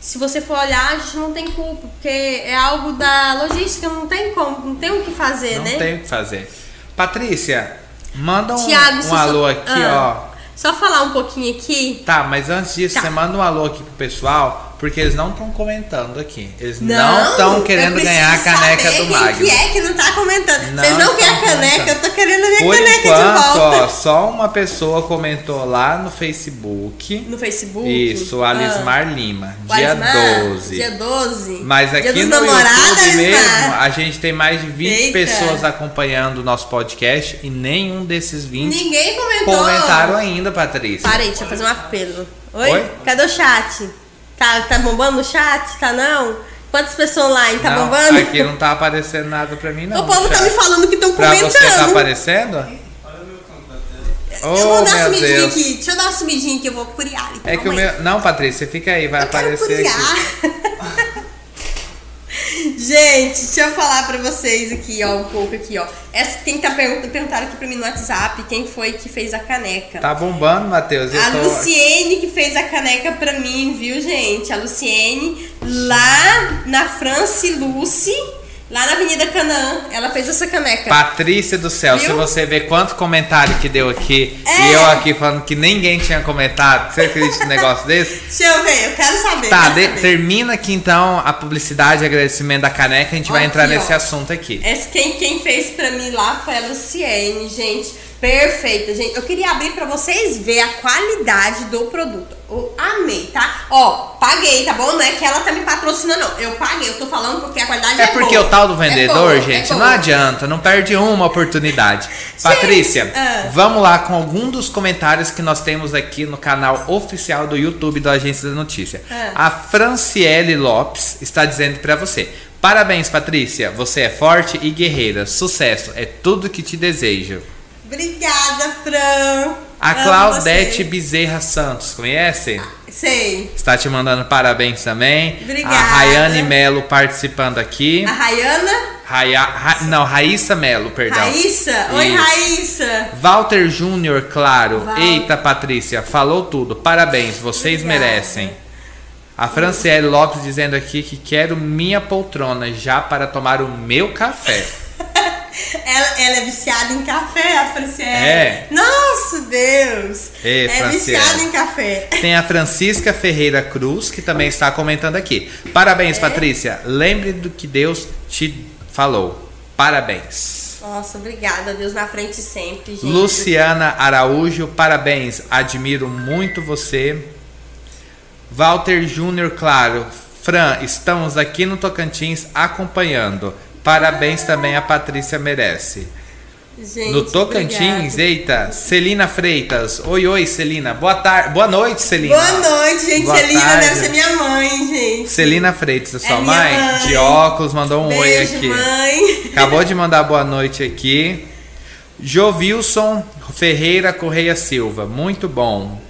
se você for olhar, a gente não tem culpa, porque é algo da logística, não tem como, não tem o que fazer, não né? Não tem o que fazer. Patrícia, manda um, Thiago, um alô aqui, ah, ó. Só falar um pouquinho aqui. Tá, mas antes disso, tá. você manda um alô aqui pro pessoal porque eles não estão comentando aqui. Eles não estão querendo ganhar a caneca do Magno. Quem é que não tá comentando? Vocês não, querem a caneca? Eu tô querendo a minha Por caneca enquanto, de volta. Ó, só uma pessoa comentou lá no Facebook. No Facebook? Isso, Alismar ah. Lima. Dia Alismar, 12. Dia 12. Mas aqui no YouTube mesmo, a gente tem mais de 20 Eita. pessoas acompanhando o nosso podcast e nenhum desses 20 Ninguém comentou. comentaram ainda, Patrícia. Parei, deixa eu fazer um apelo. Oi? Oi? Cadê o chat? Tá, tá bombando no chat? Tá não? Quantas pessoas online? Tá não, bombando? Aqui não tá aparecendo nada pra mim, não. O povo tá me falando que estão comentando. Pra você tá aparecendo? Oh, eu vou dar uma sumidinha Deus. aqui. Deixa eu dar uma sumidinha que eu vou curiar. É que o meu. Não, Patrícia, fica aí, vai eu aparecer aqui. Gente, deixa eu falar pra vocês aqui, ó, um pouco aqui, ó. Essa, quem tá perguntando, perguntaram aqui pra mim no WhatsApp quem foi que fez a caneca. Tá bombando, Matheus. eu A tô- Luciene que fez a caneca pra mim, viu, gente? A Luciene, lá na France Lucy, lá na Avenida Canaã, ela fez essa caneca. Patrícia do céu, se Viu? você ver quanto comentário que deu aqui É. e eu aqui falando que ninguém tinha comentado, você acredita num negócio desse? Deixa eu ver, eu quero saber. Tá, quero de- saber. termina aqui então a publicidade e agradecimento da caneca, a gente vai entrar aqui, nesse ó. assunto aqui. Esse, quem, quem fez pra mim lá foi a Luciene, gente. Perfeita, gente. Eu queria abrir pra vocês verem a qualidade do produto. Eu amei, tá? Ó, paguei, tá bom? Não é que ela tá me patrocinando, não. Eu paguei, eu tô falando porque a qualidade é, É porque boa. o tal do É vendedor, boa, é gente, não boa. adianta, não perde uma oportunidade. Patrícia, ah. vamos lá com algum dos comentários que nós temos aqui no canal oficial do YouTube da Agência da Notícia. Ah. A Franciele Lopes está dizendo pra você: Parabéns, Patrícia, você é forte e guerreira. Sucesso, é tudo que te desejo. Obrigada, Fran. A Amo Claudete você. Bezerra Santos, conhece? Sei. Está te mandando parabéns também. Obrigada. A Rayane Melo participando aqui. A Rayana. Raya, Ra- não, Raíssa Melo, perdão. Raíssa. Oi, Isso. Raíssa. Walter Júnior, claro. Val- Eita, Patrícia, falou tudo. Parabéns, vocês Obrigada. merecem. A Franciele Lopes dizendo aqui que quero minha poltrona já para tomar o meu café. Ela, ela é viciada em café, a Franciele. É. Nossa, Deus. Ê, é viciada em café. Tem a Francisca Ferreira Cruz, que também está comentando aqui. Parabéns, É. Patrícia. Lembre do que Deus te falou. Parabéns. Nossa, obrigada. Deus na frente sempre, gente. Luciana Araújo, parabéns. Admiro muito você. Walter Júnior, claro. Fran, estamos aqui no Tocantins acompanhando. Parabéns também a Patrícia merece. Gente, No Tocantins, obrigada. eita, Celina Freitas. Oi, oi, Celina. Boa tarde. Boa noite, Celina. Boa noite, gente. Boa Celina tarde. deve ser minha mãe, gente. Celina Freitas, a sua É mãe? mãe. De óculos, mandou um oi Beijo, aqui. mãe. Acabou de mandar boa noite aqui. Jovilson Ferreira Correia Silva, muito bom.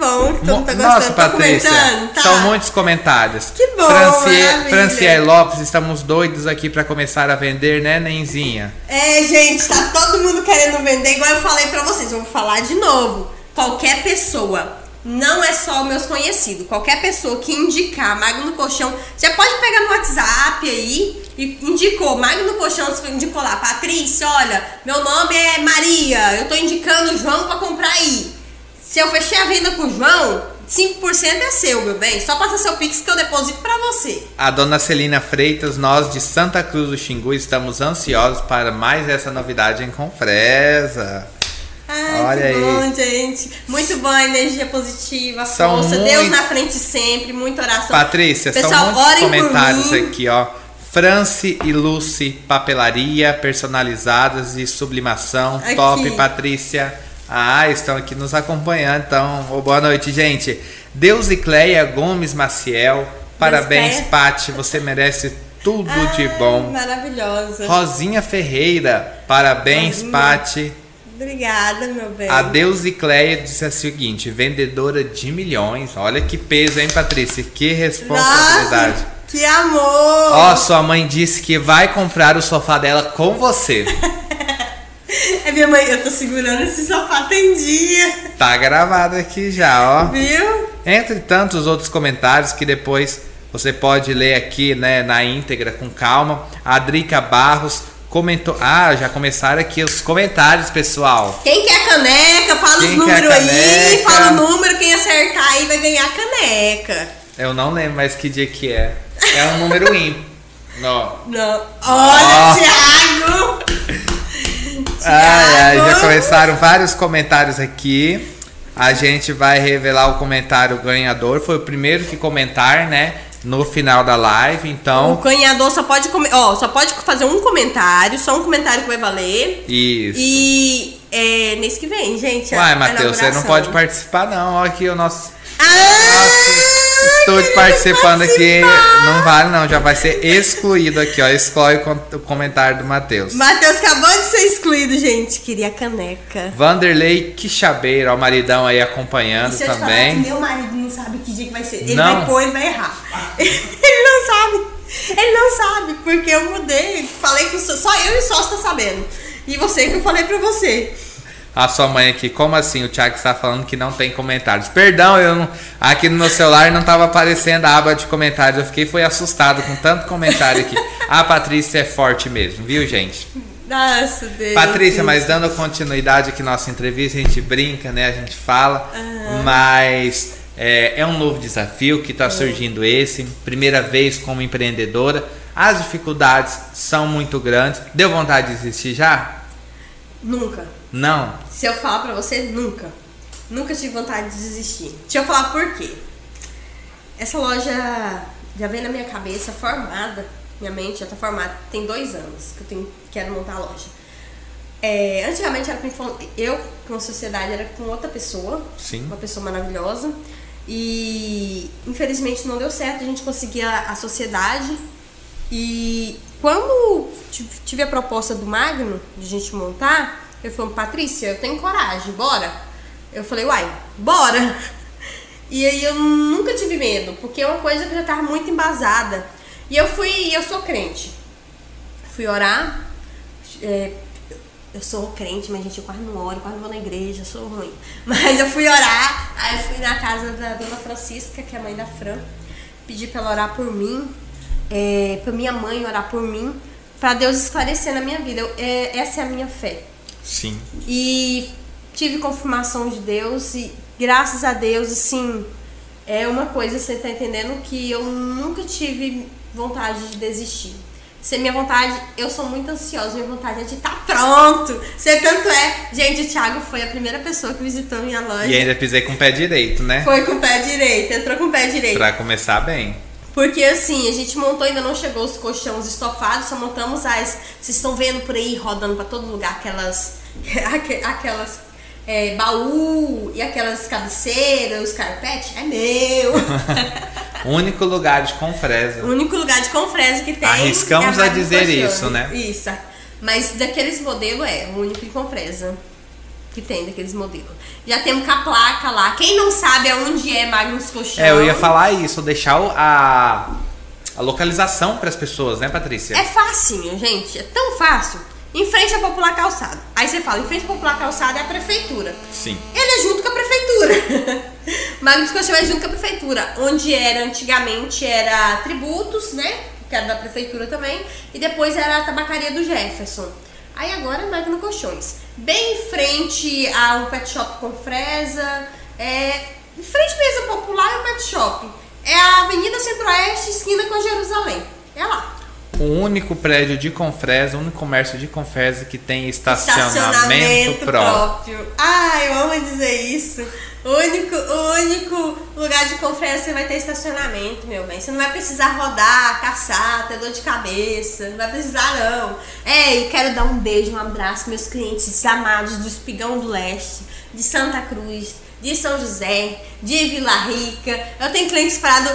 Que bom que todo mundo tá gostando. Nossa, Tô Patrícia, tá? são muitos comentários. Que bom, Francie, maravilha. Franciele Lopes, estamos doidos aqui para começar a vender, né, Nenzinha? É, gente, tá todo mundo querendo vender, igual eu falei pra vocês. Vou falar de novo. Qualquer pessoa, não é só meus conhecidos, qualquer pessoa que indicar Magno Colchão, já pode pegar no WhatsApp aí e indicou Magno Colchão, indicou lá, Patrícia, olha, meu nome é Maria, eu tô indicando o João pra comprar aí. Se eu fechei a venda com o João, 5% é seu, meu bem. Só passa seu Pix que eu deposito pra você. A dona Celina Freitas, nós de Santa Cruz do Xingu estamos ansiosos para mais essa novidade em Confresa. Ai, Olha que aí. bom, gente. Muito bom, energia positiva, São força. Deus muito- na frente sempre, muita oração. Patrícia, Pessoal, são muitos comentários aqui, ó. France e Lucy, papelaria, personalizadas e sublimação. Aqui. Top, Patrícia. Ah, estão aqui nos acompanhando, então. Ô, boa noite, gente. Deus e Cleia Gomes Maciel. Parabéns. Pati. Você merece tudo de bom. Maravilhosa. Rosinha Ferreira. Parabéns, Rosinha. Pati. Obrigada, meu bem. A Deus e Cleia disse o seguinte: vendedora de milhões. Olha que peso, hein, Patrícia? Que responsabilidade. Nossa, que amor. Ó, sua mãe disse que vai comprar o sofá dela com você. É minha mãe, eu tô segurando esse sofá tem dia. Tá gravado aqui já, ó. Viu? Entre tantos outros comentários que depois você pode ler aqui, né, na íntegra com calma. A Drica Barros comentou. Ah, já começaram aqui os comentários, pessoal. Quem quer caneca, fala Quem os números aí. Fala o número, quem acertar aí vai ganhar a caneca. Eu não lembro mais que dia que é. É um número ímpar. Não. Não. Olha, Ó. Thiago! Ai, ai, já começaram vários comentários aqui. A gente vai revelar o comentário ganhador. Foi o primeiro que comentar, né? No final da live. O Então, ganhador só pode, ó, só pode fazer um comentário, só um comentário que vai valer. isso. E é mês que vem, gente. Uai, a Matheus, você não pode participar, não. Ó, aqui o nosso Ah, estúdio queria participando aqui. Não vale, não. Já vai ser excluído aqui, ó. Exclui o com- comentário do Matheus. Matheus acabou de ser excluído, gente. Queria caneca. Vanderlei Quixabeira, ó, o maridão aí acompanhando E também. que meu marido não sabe que dia que vai ser? Ele Não. vai pôr, ele vai errar. ele não sabe. Ele não sabe, porque eu mudei. Falei que só eu e o sócio tá sabendo. E você que eu falei pra você. A sua mãe aqui, como assim? O Thiago está falando que não tem comentários. Perdão, eu não, aqui no meu celular não estava aparecendo a aba de comentários. Eu fiquei foi assustado com tanto comentário aqui. A Patrícia é forte mesmo, viu, gente? Nossa, Deus. Patrícia, mas dando continuidade aqui nossa entrevista, a gente brinca, né? A gente fala, uhum. mas é, é, um novo desafio que está surgindo esse. Primeira vez como empreendedora. As dificuldades são muito grandes. Deu vontade de desistir já? Nunca. Não. Se eu falar pra você, nunca. Nunca tive vontade de desistir. Deixa eu falar por quê. Essa loja já vem na minha cabeça formada. Minha mente já tá formada. Tem dois anos que eu tenho, quero montar a loja. É, antigamente era com, eu com a sociedade era com outra pessoa. Sim. Uma pessoa maravilhosa. E infelizmente não deu certo a gente conseguir a, a sociedade. E quando tive a proposta do Magno de a gente montar, ele falou, Patrícia, eu tenho coragem, bora? Eu falei, uai, bora! E aí eu nunca tive medo, porque é uma coisa que já estava muito embasada. E eu fui, eu sou crente. Fui orar. É, eu sou crente, mas gente, eu quase não oro, quase não vou na igreja, sou ruim. Mas eu fui orar, aí eu fui na casa da dona Francisca, que é a mãe da Fran, pedi pra ela orar por mim, é, pra minha mãe orar por mim, para Deus esclarecer na minha vida. Eu, é, essa é a minha fé. Sim. E tive confirmação de Deus e graças a Deus, assim, é uma coisa, você tá entendendo, que eu nunca tive vontade de desistir. Se minha vontade, eu sou muito ansiosa, minha vontade é de estar tá pronto. Você tanto é. Gente, o Thiago foi a primeira pessoa que visitou minha loja. E ainda pisei com o pé direito, né? Foi com o pé direito, entrou com o pé direito. Pra começar bem. Porque assim, a gente montou, ainda não chegou os colchões estofados, só montamos as. Vocês estão vendo por aí rodando para todo lugar aquelas. aquelas é, baú e aquelas cabeceiras, os carpete, é meu. único lugar de Confresa. Único lugar de Confresa que tem. Arriscamos é a, a dizer isso, né? Isso. Mas daqueles modelos é o único de Confresa que tem daqueles modelos. Já temos com a placa lá. Quem não sabe aonde é Magnus Colchão. É, eu ia falar isso, deixar a, a localização para as pessoas, né, Patrícia? É facinho, gente. É tão fácil. Em frente à Popular Calçada. Aí você fala, em frente à Popular Calçada é a prefeitura. Sim. Ele é junto com a prefeitura. Magnus Colchão é junto com a prefeitura. Onde era antigamente era tributos, né? Que era da prefeitura também. E depois era a tabacaria do Jefferson. Aí agora Magno Colchões. Bem em frente ao pet shop com fresa. É, em frente mesmo popular é o pet shop. É a Avenida Centro-Oeste, esquina com Jerusalém. É lá. O único prédio de Confresa, o único comércio de Confresa que tem estacionamento, estacionamento próprio. próprio. Ah, eu amo dizer isso. O único, o único lugar de conferência você vai ter estacionamento, meu bem. Você não vai precisar rodar, caçar, ter dor de cabeça. Não vai precisar, não. É, e quero dar um beijo, um abraço meus clientes amados do Espigão do Leste, de Santa Cruz, de São José, de Vila Rica. Eu tenho clientes espalhados.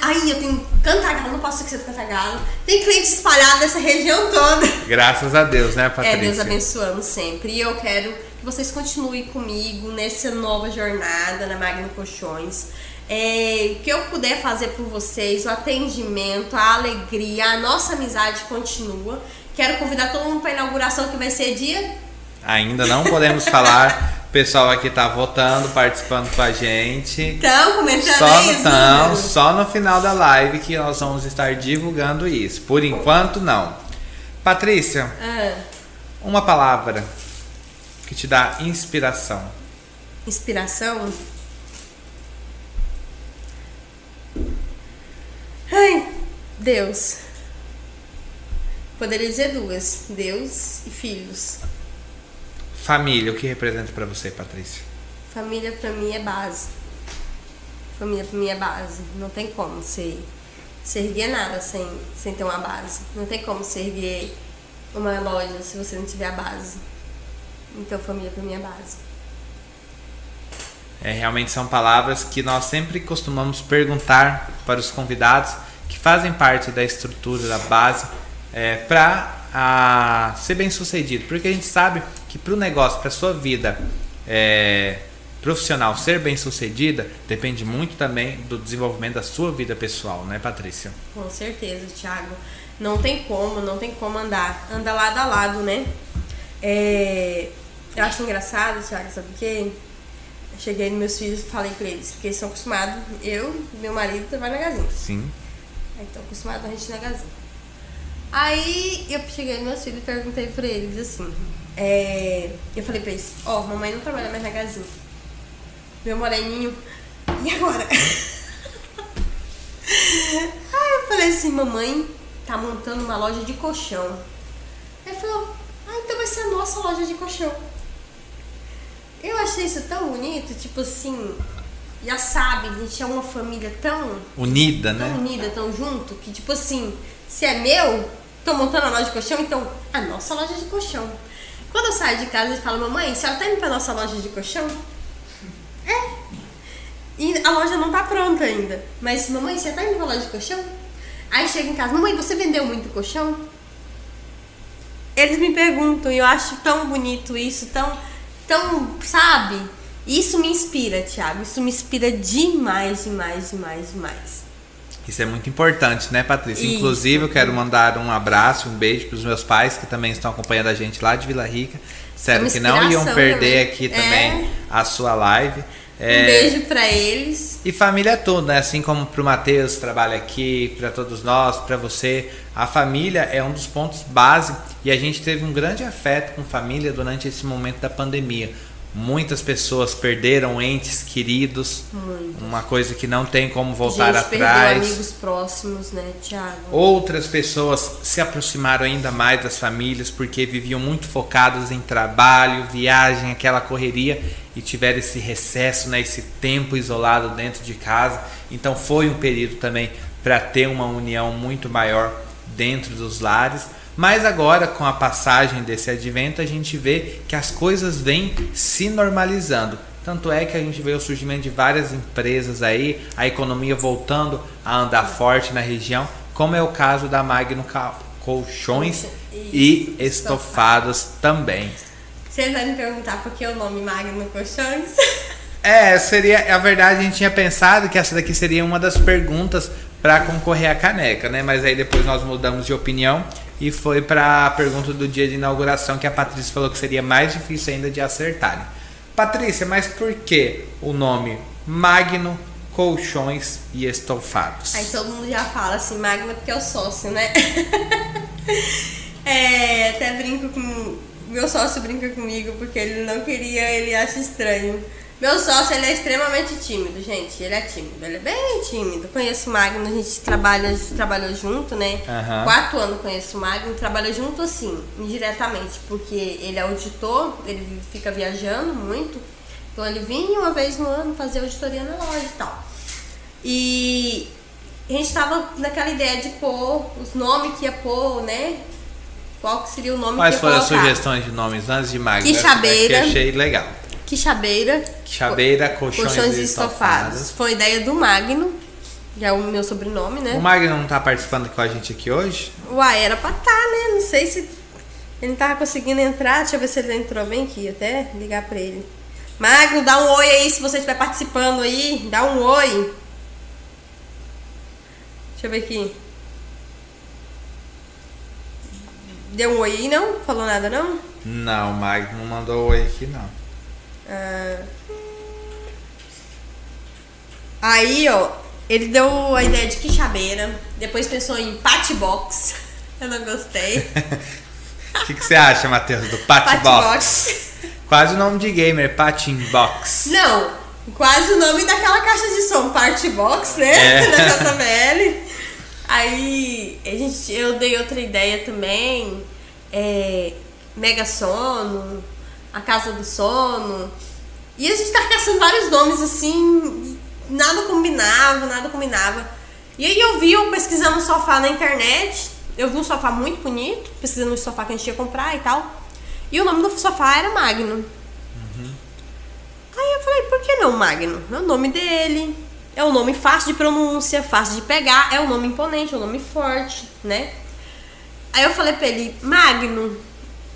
Ai, eu tenho Cantagalo, não posso esquecer do Cantagalo. Tem clientes espalhados nessa região toda. Graças a Deus, né, Patrícia? É, Deus abençoando sempre. E eu quero que vocês continuem comigo nessa nova jornada na Magno Colchões. É, que eu puder fazer por vocês, o atendimento, a alegria, a nossa amizade continua. Quero convidar todo mundo para a inauguração que vai ser dia. Ainda não podemos falar. O pessoal aqui tá votando, participando com a gente. Então, comentando só no, não, só no final da live que nós vamos estar divulgando isso. Por enquanto, não. Patrícia, ah. uma palavra que te dá inspiração? Inspiração? Ai, Deus. Poderia dizer duas: Deus e filhos. Família, o que representa para você, Patrícia? Família para mim é base. Família para mim é base. Não tem como ser, servir nada sem, sem ter uma base. Não tem como servir uma loja se você não tiver a base. Então, família para mim é base. É, realmente são palavras que nós sempre costumamos perguntar para os convidados que fazem parte da estrutura, da base, é, para ser bem sucedido. Porque a gente sabe que para o negócio, para a sua vida é, profissional ser bem sucedida depende muito também do desenvolvimento da sua vida pessoal, né, Patrícia? Com certeza, Thiago. Não tem como, não tem como andar. Anda lado a lado, né? É, eu acho engraçado, Thiago, sabe o quê? Eu cheguei nos meus filhos e falei pra eles, porque eles são acostumados, eu e meu marido trabalham na Gazin. Sim. Aí estão acostumados a gente na Gazin. Aí eu cheguei nos meus filhos e perguntei pra eles assim. É, eu falei pra eles, ó, mamãe não trabalha mais na Gazin. Meu moreninho, e agora? Aí eu falei assim, mamãe tá montando uma loja de colchão. Aí falou, ah, então vai ser a nossa loja de colchão. Eu achei isso tão bonito, tipo assim, já sabe, a gente é uma família tão Unida, tão né? unida, tão junto, que tipo assim, se é meu, tô montando a loja de colchão, então a nossa loja de colchão. Quando eu saio de casa e falo, mamãe, a senhora tá indo pra nossa loja de colchão? É. E a loja não tá pronta ainda. Mas, mamãe, você tá indo pra loja de colchão? Aí chega em casa, mamãe, você vendeu muito colchão? Eles me perguntam e eu acho tão bonito isso, tão, tão, sabe? Isso me inspira, Thiago. Isso me inspira demais, demais, demais, demais. Isso é muito importante, né, Patrícia? Isso. Inclusive, eu quero mandar um abraço, um beijo para os meus pais que também estão acompanhando a gente lá de Vila Rica. Sério, Uma que não iam perder também. aqui É. também a sua live. É, Um beijo pra eles. E família toda, né? Assim como pro Matheus que trabalha aqui, para todos nós, para você, a família é um dos pontos base e a gente teve um grande afeto com família durante esse momento da pandemia. Muitas pessoas perderam entes queridos, Muito. uma coisa que não tem como voltar gente atrás. amigos próximos, né, Thiago? Outras pessoas se aproximaram ainda mais das famílias porque viviam muito focadas em trabalho, viagem, aquela correria e tiveram esse recesso, né, esse tempo isolado dentro de casa. Então foi um período também para ter uma união muito maior dentro dos lares. Mas agora, com a passagem desse advento, a gente vê que as coisas vêm se normalizando. Tanto é que a gente vê o surgimento de várias empresas aí, a economia voltando a andar forte na região, como é o caso da Magno Colchões e Estofados também. Você vai me perguntar por que o nome Magno Colchões? É, seria. A verdade, a gente tinha pensado que essa daqui seria uma das perguntas para concorrer à caneca, né? Mas aí depois nós mudamos de opinião e foi para a pergunta do dia de inauguração que a Patrícia falou que seria mais difícil ainda de acertarem. Patrícia, mas por que o nome Magno Colchões e Estofados? Aí todo mundo já fala assim, Magno porque é o sócio, né? é, até brinco com. Meu sócio brinca comigo porque ele não queria, ele acha estranho. Meu sócio, ele é extremamente tímido, gente. Ele é tímido, ele é bem tímido. Conheço o Magno, a gente trabalha, a gente trabalhou junto, né? Aham. Quatro anos conheço o Magno, trabalha junto assim, indiretamente, porque ele é auditor, ele fica viajando muito. Então ele vinha uma vez no ano fazer auditoria na loja e tal. E a gente tava naquela ideia de pôr os nomes que ia pôr, né? Qual que seria o nome Quais que ia foram as sugestões de nomes antes de Magno? Quixabeira. Essa daqui achei legal. Quixabeira. Quixabeira, colchões, Colchões estofados. estofados. Foi ideia do Magno, que é o meu sobrenome, né? O Magno não tá participando com a gente aqui hoje? Uai, era pra tá, né? Não sei se ele não tava conseguindo entrar. Deixa eu ver se ele entrou bem aqui, até ligar pra ele. Magno, dá um oi aí se você estiver participando aí. Dá um oi. Deixa eu ver aqui. Deu um oi aí, não? Falou nada, não? Não, o Magno não mandou oi aqui, não. Ah. Aí, ó, ele deu a ideia de quixabeira, depois pensou em patbox. Eu não gostei. O que, que você acha, Matheus, do Patbox? Patbox. Quase o nome de gamer, Patinbox. Não, quase o nome daquela caixa de som, Partbox, né? É. Da JBL. Aí, a gente, eu dei outra ideia também. É, Mega Sono, A Casa do Sono. E a gente tá caçando vários nomes assim, nada combinava, nada combinava. E aí eu vi, eu pesquisando um sofá na internet, eu vi um sofá muito bonito, pesquisando um sofá que a gente ia comprar e tal. E o nome do sofá era Magno. Aí eu falei, por que não Magno? É o nome dele, é um nome fácil de pronúncia, fácil de pegar, é um nome imponente, é um nome forte, né? Aí eu falei pra ele, Magno,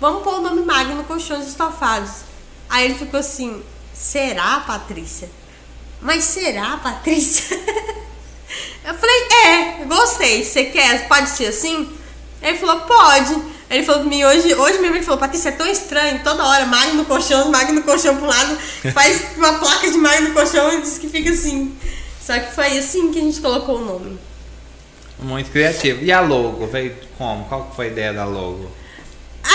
vamos pôr o nome Magno Colchões Estofados. Aí ele ficou assim, será, Patrícia? Mas será, Patrícia? Eu falei, é, gostei. Você quer? Pode ser assim? Ele falou, pode. Ele falou pra mim hoje, hoje mesmo ele falou, Patrícia, é tão estranho, toda hora, magno no colchão, magno no colchão pro lado, faz uma placa de magno no colchão e diz que fica assim. Só que foi assim que a gente colocou o nome. Muito criativo. E a logo? Veio como? Qual foi a ideia da logo?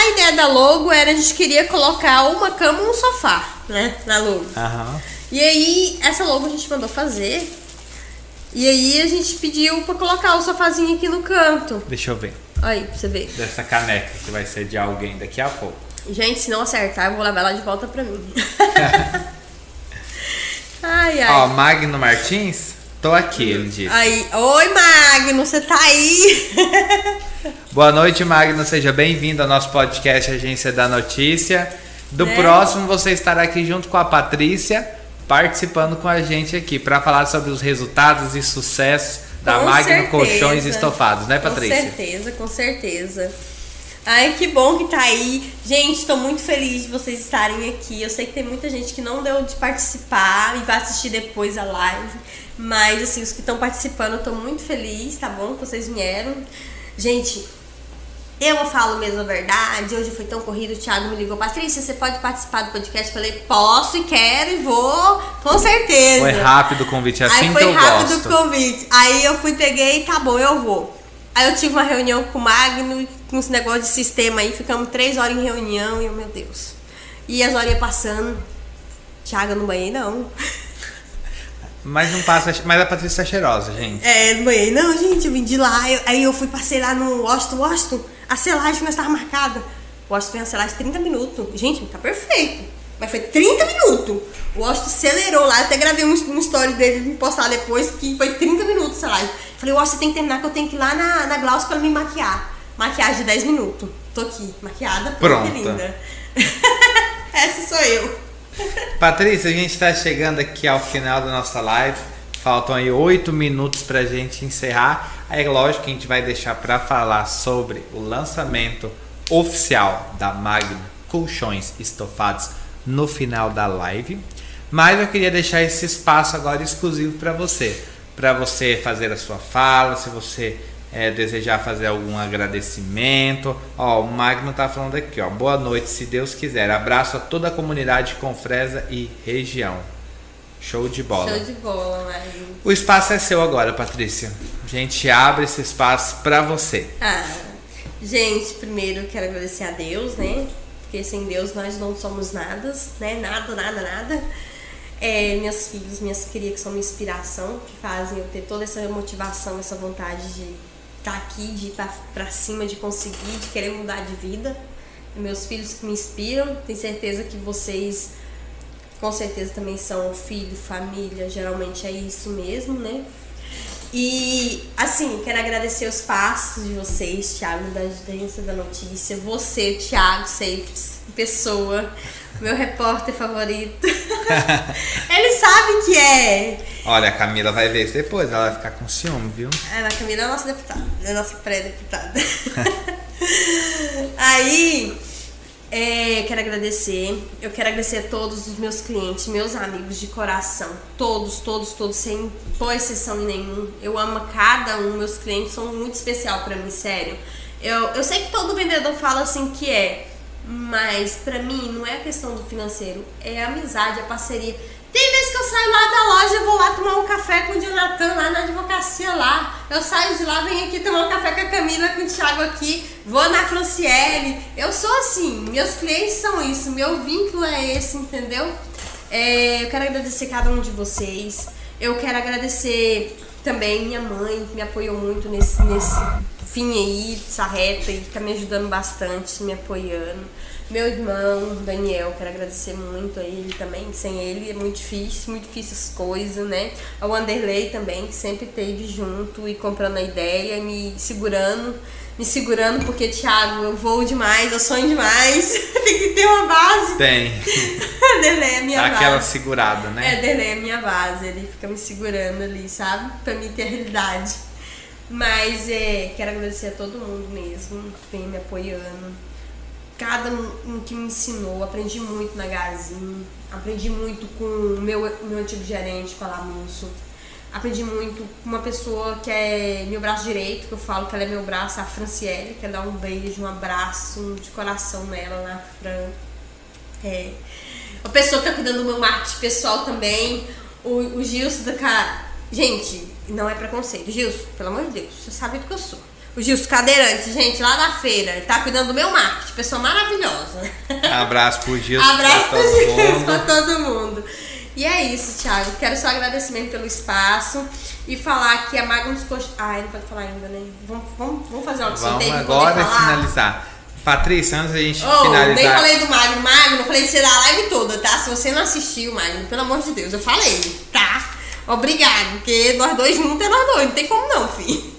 A ideia da logo era a gente queria colocar uma cama ou um sofá, né? Na logo. Aham. E aí, essa logo a gente mandou fazer. E aí a gente pediu pra colocar o sofazinho aqui no canto. Deixa eu ver. Aí, pra você ver. Dessa caneca que vai ser de alguém daqui a pouco. Gente, se não acertar, eu vou levar ela de volta pra mim. ai, ai. Ó, Magno Martins, tô aqui, ele disse. Aí, oi Magno, você tá aí? Boa noite, Magno. Seja bem-vindo ao nosso podcast Agência da Notícia. Do Né? próximo, você estará aqui junto com a Patrícia, participando com a gente aqui para falar sobre os resultados e sucessos da Com Magno certeza. Colchões Estofados, né, Com Patrícia? certeza, com certeza. Ai, que bom que tá aí. Gente, tô muito feliz de vocês estarem aqui. Eu sei que tem muita gente que não deu de participar e vai assistir depois a live. Mas, assim, os que estão participando, eu tô muito feliz, tá bom? Que vocês vieram. Gente, eu falo mesmo a verdade. Hoje foi tão corrido. O Thiago me ligou, Patrícia, você pode participar do podcast? Eu falei, posso e quero e vou, com certeza. Foi rápido o convite, é assim Aí que foi eu rápido gosto. o convite. Aí eu fui, peguei, tá bom, eu vou. Aí eu tive uma reunião com o Magno, com esse negócio de sistema aí, ficamos três horas em reunião e eu, meu Deus. E as horas passando. Thiago, eu não banhei não. Mas não passa, mas a Patrícia é cheirosa, gente. É, não banhei não, gente, eu vim de lá. eu- aí eu fui passei lá no Washington, Washington, a selagem nós estava marcada. O Washington tem a selagem de 30 minutos. Gente, tá perfeito. Mas foi 30 minutos. O Washington acelerou lá. Eu até gravei um, um story dele me postar depois, que foi 30 minutos a selagem. Falei, Washington, você tem que terminar que eu tenho que ir lá na, na Glaus pra me maquiar. Maquiagem de 10 minutos. Tô aqui, maquiada, Pronta. linda. Essa sou eu. Patrícia, a gente está chegando aqui ao final da nossa live. Faltam aí oito minutos para a gente encerrar. Aí, lógico que a gente vai deixar para falar sobre o lançamento oficial da Magno Colchões Estofados no final da live. Mas eu queria deixar esse espaço agora exclusivo para você, para você fazer a sua fala, se você é, desejar fazer algum agradecimento. Ó, o Magno tá falando aqui, ó. Boa noite, se Deus quiser. Abraço a toda a comunidade Confresa e região. Show de bola. Show de bola, Magno. O espaço é seu agora, Patrícia. A gente abre esse espaço para você. Ah, gente, primeiro quero agradecer a Deus, né? Porque sem Deus nós não somos nada, né? Nada, nada, nada. É, meus filhos, minhas crias que são minha inspiração, que fazem eu ter toda essa motivação, essa vontade de estar aqui, de ir pra, pra cima, de conseguir, de querer mudar de vida. Meus filhos que me inspiram, tenho certeza que vocês com certeza também são filho, família, geralmente é isso mesmo, né? E, assim, quero agradecer os passos de vocês, Thiago, da Agência da Notícia. Você, Thiago Seixas, pessoa, meu repórter favorito. Ele sabe que é. Olha, a Camila vai ver isso depois, ela vai ficar com ciúme, viu? Ah, a Camila é a nossa deputada, é a nossa pré-deputada. Aí, é, quero agradecer. Eu quero agradecer a todos os meus clientes, meus amigos de coração. Todos, todos, todos, sem pôr exceção nenhum. Eu amo cada um. Meus clientes são muito especial pra mim, sério. Eu, eu sei que todo vendedor fala assim que é, mas pra mim não é a questão do financeiro, é a amizade, a parceria. Tem vezes que eu saio lá da loja, eu vou lá tomar um café com o Jonathan lá na advocacia lá. Eu saio de lá, venho aqui tomar um café com a Camila, com o Thiago aqui, vou na Franciele. Eu sou assim, meus clientes são isso, meu vínculo é esse, entendeu? É, eu quero agradecer cada um de vocês. Eu quero agradecer também minha mãe, que me apoiou muito nesse, nesse fim aí, dessa reta e tá me ajudando bastante, me apoiando. Meu irmão, Daniel, quero agradecer muito a ele também. Sem ele é muito difícil, muito difícil as coisas, né? Ao Wanderlei também, que sempre esteve junto e comprando a ideia, me segurando, me segurando, porque, Thiago, eu vou demais, eu sonho demais. Tem que ter uma base. Tem. Wanderlei é a minha Aquela base. segurada, É, né? É a minha base, ele fica me segurando ali, sabe? Pra mim ter a realidade. Mas é, quero agradecer a todo mundo mesmo que vem me apoiando. cada um que me ensinou. Aprendi muito na Gazin, aprendi muito com o meu, meu antigo gerente, com a Lamusso. Aprendi muito com uma pessoa que é meu braço direito, que eu falo que ela é meu braço, a Franciele. Quero dar um beijo, um abraço de coração nela, na Fran. É. Uma pessoa que tá cuidando do meu marketing pessoal também. O, o Gilson da. Gente, não é preconceito. Gilson, pelo amor de Deus, você sabe do que eu sou. O Gilson Cadeirante, gente, lá na feira, ele tá cuidando do meu marketing, pessoa maravilhosa. Abraço pro Gilson. Abraço pro Gilson, pra todo mundo. E é isso, Thiago. Quero só agradecimento pelo espaço e falar que a Magnus Coxa. Ah, ele pode falar ainda, né? Vamos, vamos, vamos fazer uma Vamos agora finalizar. Patrícia, antes da gente oh, finalizar. Nem falei do Magno. Magno, falei de você da live toda, tá? Se você não assistiu, Magno, pelo amor de Deus, eu falei, tá? Obrigado, porque nós dois juntos é nós dois, não tem como não, filho.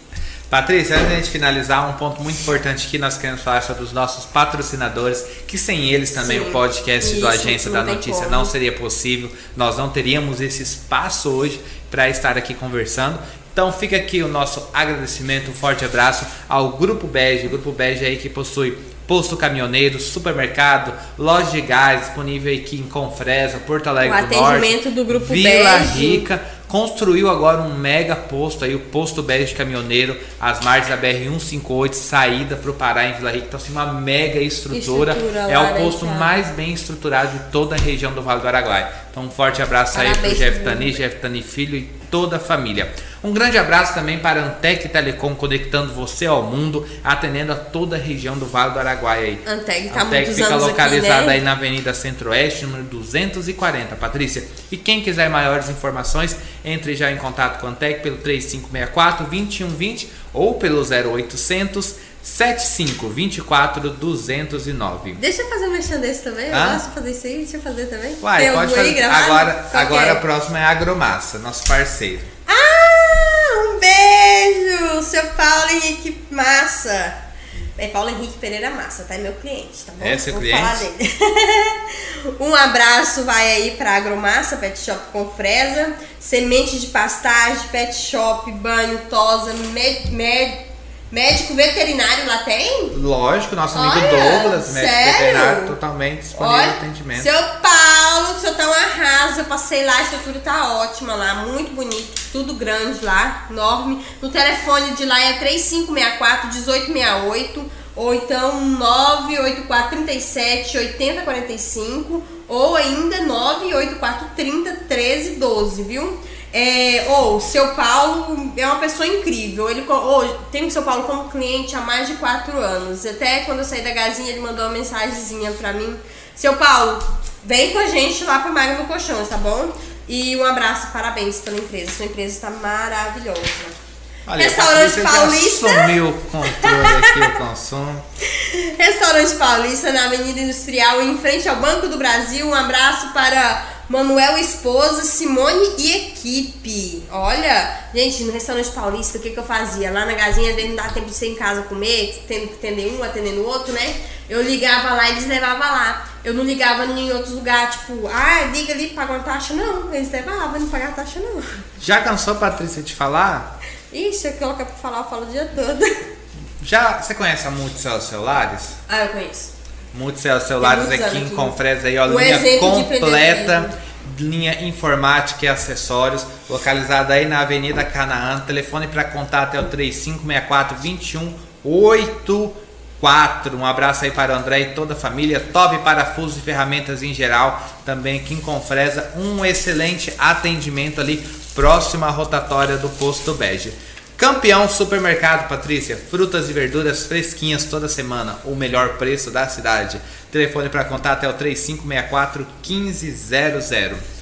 Patrícia, antes de a gente finalizar, um ponto muito importante que nós queremos falar sobre os nossos patrocinadores, que sem eles também Sim, o podcast isso, do Agência da Notícia como. não seria possível, nós não teríamos esse espaço hoje para estar aqui conversando. Então fica aqui o nosso agradecimento, um forte abraço ao Grupo Bege. O Grupo Bege aí que possui posto caminhoneiro, supermercado, loja de gás disponível aqui em Confresa, Porto Alegre o do Norte, do Grupo Vila Rica construiu agora um mega posto aí, o posto Bege Caminhoneiro, as margens da BR 158, saída para o Pará em Vila Rica. Então, assim, uma mega estrutura. estrutura é o posto mais bem estruturado de toda a região do Vale do Araguaia. Então, um forte abraço Parabéns, aí para o Jeff Tani, Jeff Tani Filho e toda a família. Um grande abraço também para a Antec Telecom, conectando você ao mundo, atendendo a toda a região do Vale do Araguaia aí. Antec tá Antec fica localizada aqui, né? aí na Avenida Centro-Oeste, número 240, Patrícia. E quem quiser maiores informações, entre já em contato com a Antec pelo 3564 2120 ou pelo 0800 7524 209. Deixa eu fazer um mexão desse também. Eu gosto de fazer isso aí. Deixa eu fazer também. Uai, Tem pode fazer. Agora, agora a próxima é a Agromassa, nosso parceiro. Ah, um beijo! Seu Paulo Henrique Massa. É Paulo Henrique Pereira Massa, tá? É meu cliente, tá bom? É seu Vou cliente? Falar dele. um abraço vai aí pra Agromassa, Pet Shop com Fresa. Semente de pastagem, Pet Shop, banho, tosa, med, med Médico veterinário lá tem? Lógico, nosso amigo Olha, Douglas, médico sério? veterinário, totalmente disponível Olha, atendimento. Seu Paulo, o senhor tá um arraso. Eu passei lá, a estrutura tá ótima lá, muito bonito, tudo grande lá, enorme. No telefone de lá é 3564 1868 ou então 984 37 8045 ou ainda 984 30 13 12, viu? É, ou oh, seu Paulo é uma pessoa incrível. Ele oh, tem o seu Paulo como cliente há mais de quatro anos. Até quando eu saí da Gazinha, ele mandou uma mensagenzinha pra mim. Seu Paulo, vem com a gente lá pro Magno Colchões, tá bom? E um abraço, parabéns pela empresa. Sua empresa está maravilhosa. Olha, Restaurante Paulista. Sumiu o controle aqui, o consumo. Restaurante Paulista na Avenida Industrial, em frente ao Banco do Brasil. Um abraço para Manuel Esposa, Simone e equipe. Olha, gente, no restaurante paulista, o que, que eu fazia? Lá na gazinha, não dá tempo de ser em casa comer, tendo que atender um, atendendo o outro, né? Eu ligava lá e eles levavam lá. Eu não ligava em outros lugares, tipo, ah, liga ali, paga uma taxa. Não, eles levavam, não pagava taxa não. Já cansou, Patrícia, de falar? Ixi, eu coloco pra falar, eu falo o dia todo. Já, você conhece a Multicel Celulares? Ah, eu conheço. Multicel Celulares aqui em Confresa aí, ó, linha completa, linha informática e acessórios, localizada aí na Avenida Canaã. Telefone para contato é o 3564 2184. Um abraço aí para o André e toda a família. Top parafusos e ferramentas em geral. Também aqui em Confresa, um excelente atendimento ali próximo à rotatória do Posto Bege. Campeão Supermercado, Patrícia. Frutas e verduras fresquinhas toda semana. O melhor preço da cidade. Telefone para contato é o 3564 1500.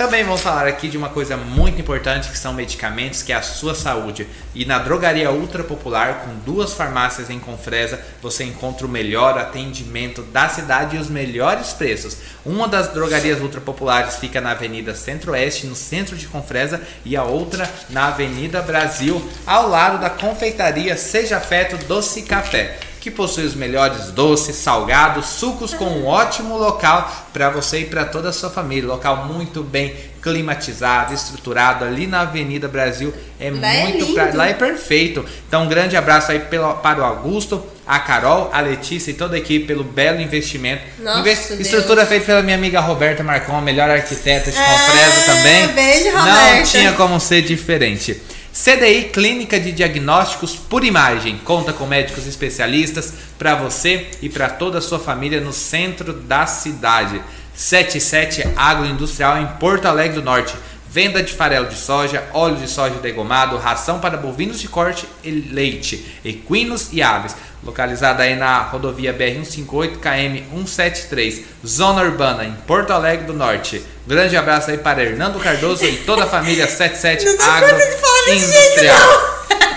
Também vamos falar aqui de uma coisa muito importante que são medicamentos, que é a sua saúde. E na Drogaria Ultra Popular, com duas farmácias em Confresa, você encontra o melhor atendimento da cidade e os melhores preços. Uma das drogarias ultra populares fica na Avenida Centro-Oeste, no centro de Confresa, e a outra na Avenida Brasil, ao lado da confeitaria Seja Feto Doce Café. Que possui os melhores doces, salgados, sucos com um ótimo local para você e para toda a sua família. Local muito bem climatizado, estruturado ali na Avenida Brasil. É Lá é muito lindo. pra- lá é perfeito. Então, um grande abraço aí pelo- para o Augusto, a Carol, a Letícia e toda a equipe pelo belo investimento. Nossa, Inves- estrutura feita pela minha amiga Roberta Marcon, a melhor arquiteta de É, Confresa também. beijo, Não Roberta. tinha como ser diferente. CDI Clínica de Diagnósticos por Imagem. Conta com médicos especialistas para você e para toda a sua família no centro da cidade. 77 Agroindustrial em Porto Alegre do Norte. Venda de farelo de soja, óleo de soja degomado, ração para bovinos de corte e leite, equinos e aves. Localizada aí na rodovia BR-158 KM 173, Zona Urbana, em Porto Alegre do Norte. Grande abraço aí para Hernando Cardoso e toda a família 77 Não dá Agro conta de falar desse jeito, Industrial.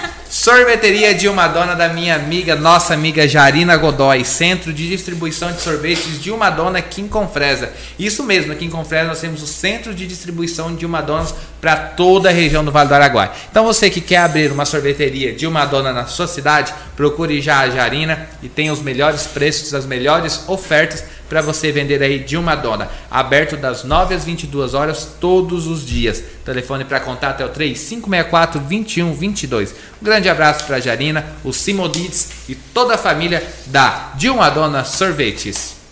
Sorveteria Dilma Dona da minha amiga, nossa amiga Jarina Godoy, centro de distribuição de sorvetes Dilma Dona Kim Confresa. Isso mesmo, aqui em Confresa nós temos o centro de distribuição de Dilma Donas para toda a região do Vale do Araguaia. Então você que quer abrir uma sorveteria Dilma Dona na sua cidade, procure já a Jarina e tem os melhores preços, as melhores ofertas para você vender aí de uma dona. Aberto das 9 às 22 horas todos os dias. Telefone para contato é o 3564 2122. Um grande abraço para Jarina, o Simodites e toda a família da Dilma Dona Sorvetes.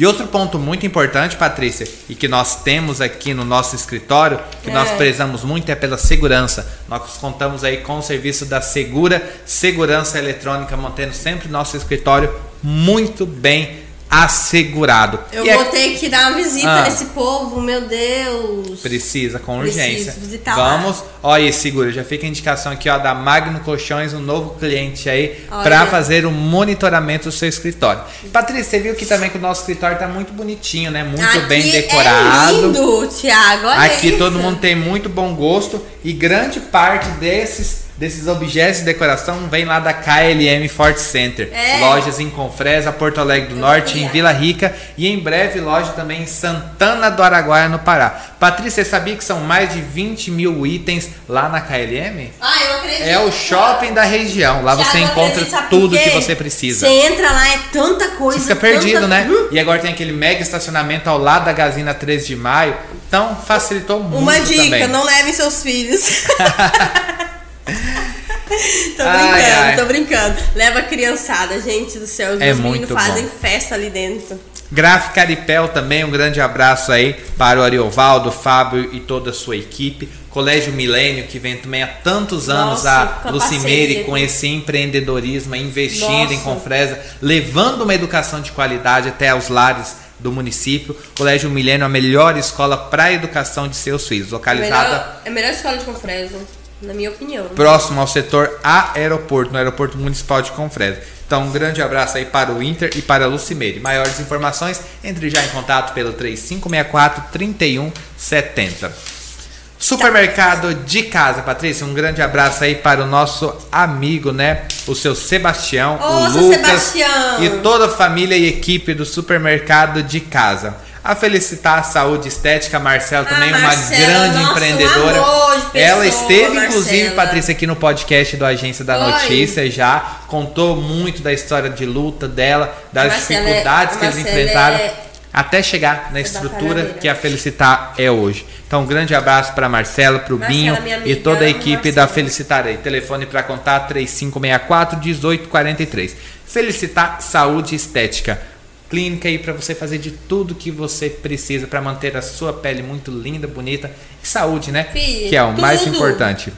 E outro ponto muito importante, Patrícia, e que nós temos aqui no nosso escritório, que nós É. prezamos muito é pela segurança. Nós contamos aí com o serviço da Segura Segurança Eletrônica, mantendo sempre nosso escritório muito bem assegurado. Eu E é- vou ter que dar uma visita Ah. nesse povo, meu Deus. Precisa, com urgência. visitar lá. Vamos. Olha aí, segura. Já fica a indicação aqui, ó, da Magno Colchões, um novo cliente aí, para fazer o monitoramento do seu escritório. Patrícia, você viu que também que o nosso escritório tá muito bonitinho, né? Muito Aqui bem É decorado. lindo, Thiago. Olha Aqui isso. todo mundo tem muito bom gosto e grande parte desses desses objetos de decoração vem lá da KLM Fort Center. É. Lojas em Confresa, Porto Alegre do Eu Norte, em. Vila Rica e em breve loja também em Santana do Araguaia, no Pará. Patrícia, você sabia que são mais de 20 mil itens lá na KLM? Ah, eu acredito. É o shopping da região. Lá você Thiago, eu encontra acredito, tudo que você precisa. Você entra lá, é tanta coisa. Você fica perdido, tanta- né? Hum, E agora tem aquele mega estacionamento ao lado da Gazina 13 de maio. Então facilitou muito Uma dica, também. não levem seus filhos. tô Ai, brincando, ai. tô brincando. Leva a criançada, gente do céu. Os É meninos fazem bom. festa ali dentro. Gráfica Aripel também, um grande abraço aí para o Ariovaldo, Fábio e toda a sua equipe. Colégio Milênio, que vem também há tantos anos Nossa, a Lucimeire com esse empreendedorismo, investindo em Nossa. Confresa, levando uma educação de qualidade até os lares do município. Colégio Milênio, a melhor escola para a educação de seus filhos, localizada Melhor, é a melhor escola de Confresa, na minha opinião. próximo ao setor aeroporto, no aeroporto municipal de Confresa. Então, um grande abraço aí para o Inter e para a Lucimeire. Maiores informações, entre já em contato pelo 3564 3170. Supermercado de casa, Patrícia, um grande abraço aí para o nosso amigo, né? O seu Sebastião, Ô, o seu Lucas Sebastião! e toda a família e equipe do Supermercado de Casa. A Felicitar a Saúde Estética, a Marcela Ah, também uma Marcela, grande nossa, um empreendedora. de pessoa, Ela esteve, inclusive. Patrícia, aqui no podcast do Agência da Foi. Notícia já. Contou muito da história de luta dela, das Marcela é- dificuldades a que eles enfrentaram. é- Até chegar na É estrutura que a Felicitar é hoje. Então, um grande abraço para Marcela, para o Binho e toda a equipe da Felicitar aí. Telefone para contato 3564 1843. Felicitar Saúde Estética. Clínica aí para você fazer de tudo que você precisa para manter a sua pele muito linda, bonita e saúde, né? Que é o mais tudo. importante.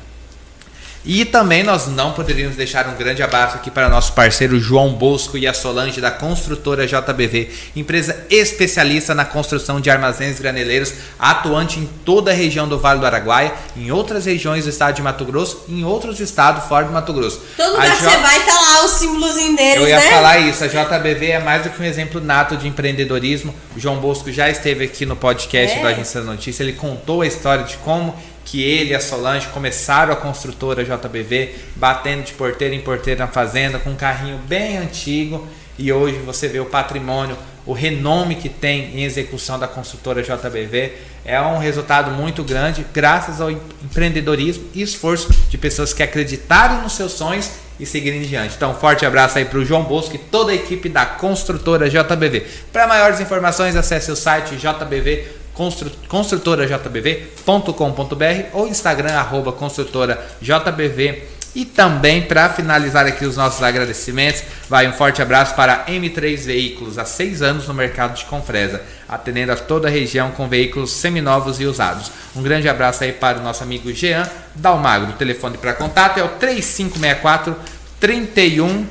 E também nós não poderíamos deixar um grande abraço aqui para nosso parceiro João Bosco e a Solange da construtora JBV, empresa especialista na construção de armazéns graneleiros, atuante em toda a região do Vale do Araguaia, em outras regiões do estado de Mato Grosso e em outros estados fora do Mato Grosso. Todo lugar que J- você vai, tá lá o símbolozinho deles, eu ia né? falar isso, a JBV é mais do que um exemplo nato de empreendedorismo. O João Bosco já esteve aqui no podcast É. do Agência da Notícia, ele contou a história de como que ele e a Solange começaram a construtora JBV, batendo de porteira em porteira na fazenda, com um carrinho bem antigo, e hoje você vê o patrimônio, o renome que tem em execução da construtora JBV. É um resultado muito grande, graças ao empreendedorismo e esforço de pessoas que acreditaram nos seus sonhos e seguir em diante. Então, forte abraço aí pro João Bosco e toda a equipe da construtora JBV. Para maiores informações, acesse o site JBV construtorajbv.com.br ou Instagram arroba construtorajbv e também para finalizar aqui os nossos agradecimentos, vai um forte abraço para M3 Veículos, há seis anos no mercado de Confresa, atendendo a toda a região com veículos seminovos e usados. Um grande abraço aí para o nosso amigo Jean Dalmagro. O telefone para contato é o 3564 31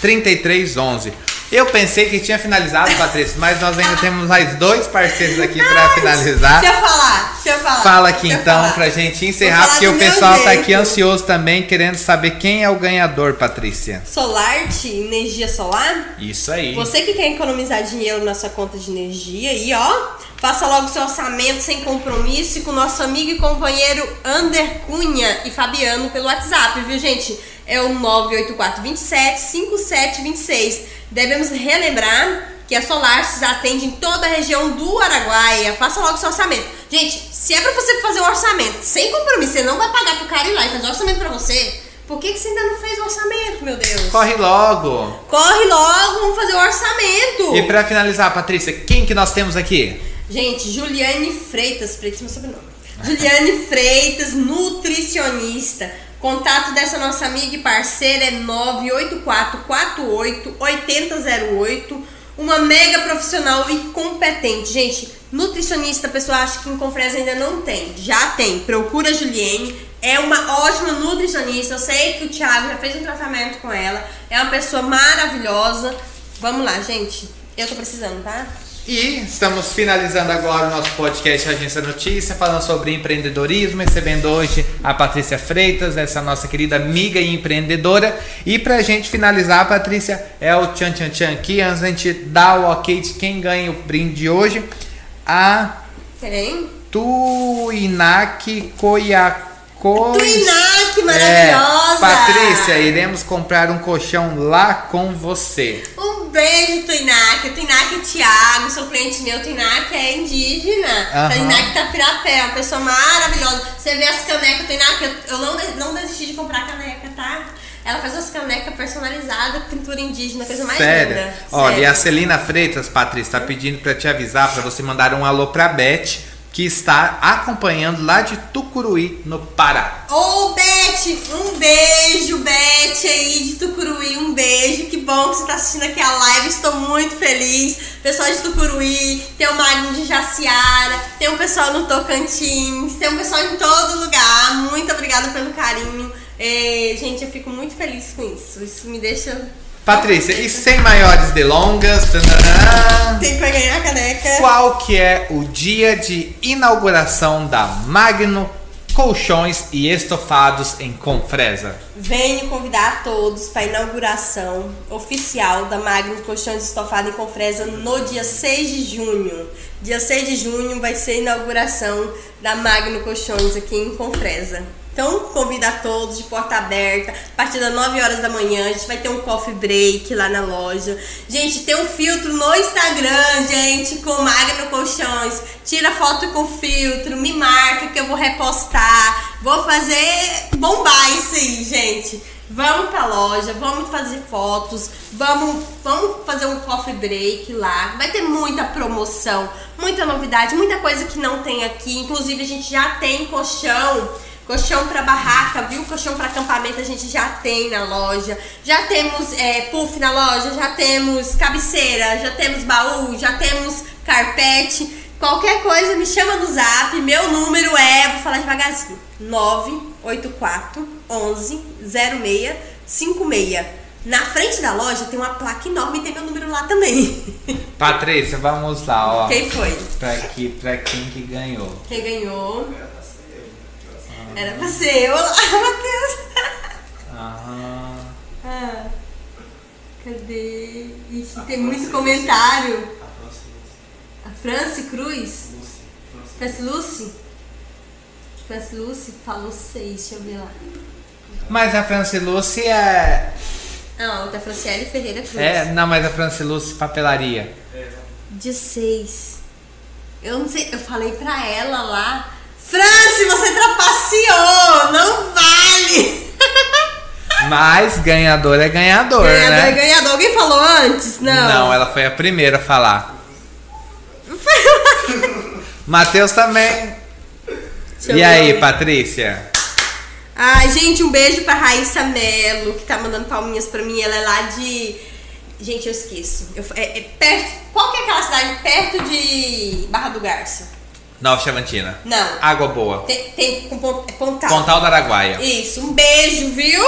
3311. Eu pensei que tinha finalizado, Patrícia, mas nós ainda temos mais dois parceiros aqui para finalizar. Deixa eu falar, deixa eu falar. Fala aqui então para gente encerrar, porque o pessoal tá aqui ansioso também, querendo saber quem é o ganhador, Patrícia. Solarte, energia solar? Isso aí. Você que quer economizar dinheiro na sua conta de energia, aí ó, faça logo seu orçamento sem compromisso com nosso amigo e companheiro Ander Cunha e Fabiano pelo WhatsApp, viu gente? É o 984 27 5726. Devemos relembrar que a Solaris atende em toda a região do Araguaia. Faça logo seu orçamento. Gente, se é pra você fazer um orçamento sem compromisso, você não vai pagar pro cara ir lá e fazer um orçamento pra você. Por que, que você ainda não fez o orçamento, meu Deus? Corre logo! Corre logo, vamos fazer o orçamento! E pra finalizar, Patrícia, quem que nós temos aqui? Gente, Juliane Freitas, Freitas é meu sobrenome. Juliane Freitas, nutricionista. Contato dessa nossa amiga e parceira é 98448 8008. Uma mega profissional e competente. Gente, nutricionista, a pessoa acha que em Confresa ainda não tem. Já tem. Procura a Juliene. É uma ótima nutricionista. Eu sei que o Thiago já fez um tratamento com ela. É uma pessoa maravilhosa. Vamos lá, gente. Eu tô precisando, tá? E estamos finalizando agora o nosso podcast Agência Notícia, falando sobre empreendedorismo, recebendo hoje a Patrícia Freitas, essa nossa querida amiga e empreendedora. E pra gente finalizar, Patrícia, é o tchan tchan tchan aqui, antes da gente dar o ok de quem ganha o brinde hoje, a Quem? Tuinac Koyak Tuinac, maravilhosa! É, Patrícia, iremos comprar um colchão lá com você. Um beijo, Tuinac. Tuinac e Thiago, sou cliente meu. Tuinac é indígena. Aham. Tuinac tá pirapé, uma pessoa maravilhosa. Você vê as canecas, Tuinac, eu, eu não, não desisti de comprar caneca, tá? Ela faz umas canecas personalizadas, pintura indígena, coisa mais Sério? linda. Olha, Sério. e a Celina Freitas, Patrícia, tá pedindo pra te avisar, pra você mandar um alô pra Beth, que está acompanhando lá de Tucuruí, no Pará. Ô, Beth, um beijo, Beth aí de Tucuruí, um beijo. Que bom que você tá assistindo aqui a live, estou muito feliz. Pessoal de Tucuruí, tem o Magno de Jaciara, tem um pessoal no Tocantins, tem um pessoal em todo lugar. Muito obrigada pelo carinho. É, gente, eu fico muito feliz com isso. Isso me deixa. Patrícia, e sem maiores delongas, tananã, Tem que ganhar a caneca. qual que é o dia de inauguração da Magno Colchões e Estofados em Confresa? Venho convidar a todos para a inauguração oficial da Magno Colchões Estofado em Confresa no dia 6 de junho. Dia 6 de junho vai ser a inauguração da Magno Colchões aqui em Confresa. Então, convido a todos de porta aberta, a partir das 9 horas da manhã. A gente vai ter um coffee break lá na loja. Gente, tem um filtro no Instagram, gente, com Magno Colchões. Tira foto com filtro, me marca que eu vou repostar. Vou fazer bombar isso aí, gente. Vamos pra loja, vamos fazer fotos, vamos, vamos fazer um coffee break lá. Vai ter muita promoção, muita novidade, muita coisa que não tem aqui. Inclusive, a gente já tem colchão. Colchão para barraca, viu? Colchão para acampamento a gente já tem na loja. Já temos é, puff na loja, já temos cabeceira, já temos baú, já temos carpete. Qualquer coisa me chama no zap. Meu número é, vou falar devagarzinho: 984 11 06 56. Na frente da loja tem uma placa enorme e tem meu número lá também. Patrícia, vamos lá, ó. Quem foi? Pra, aqui, pra quem que ganhou. Quem ganhou? Era pra ser eu lá, Matheus. Aham. Ah, cadê? Ixi, tem muito comentário. A Franci Cruz? Franci Lucy? Franci Lucy falou seis, deixa eu ver lá. Mas a Franciluce é. Não, da Franciele Ferreira Cruz. É, não, mas a Franciluce papelaria. De seis. Eu não sei, eu falei pra ela lá. Franci, você trapaceou! Não vale! Mas ganhador é ganhador, Ganhador né? é ganhador. Alguém falou antes? Não. Não, ela foi a primeira a falar. Matheus também. Deixa E aí, ver. Patrícia? Ai, gente, um beijo pra Raíssa Melo, que tá mandando palminhas pra mim. Ela é lá de. Gente, eu esqueço. Eu- é, é perto. Qual que é aquela cidade perto de Barra do Garça? Nova Chavantina. Não. Água boa. Tem, tem com é Pontal. Pontal do Araguaia. Isso, um beijo, viu?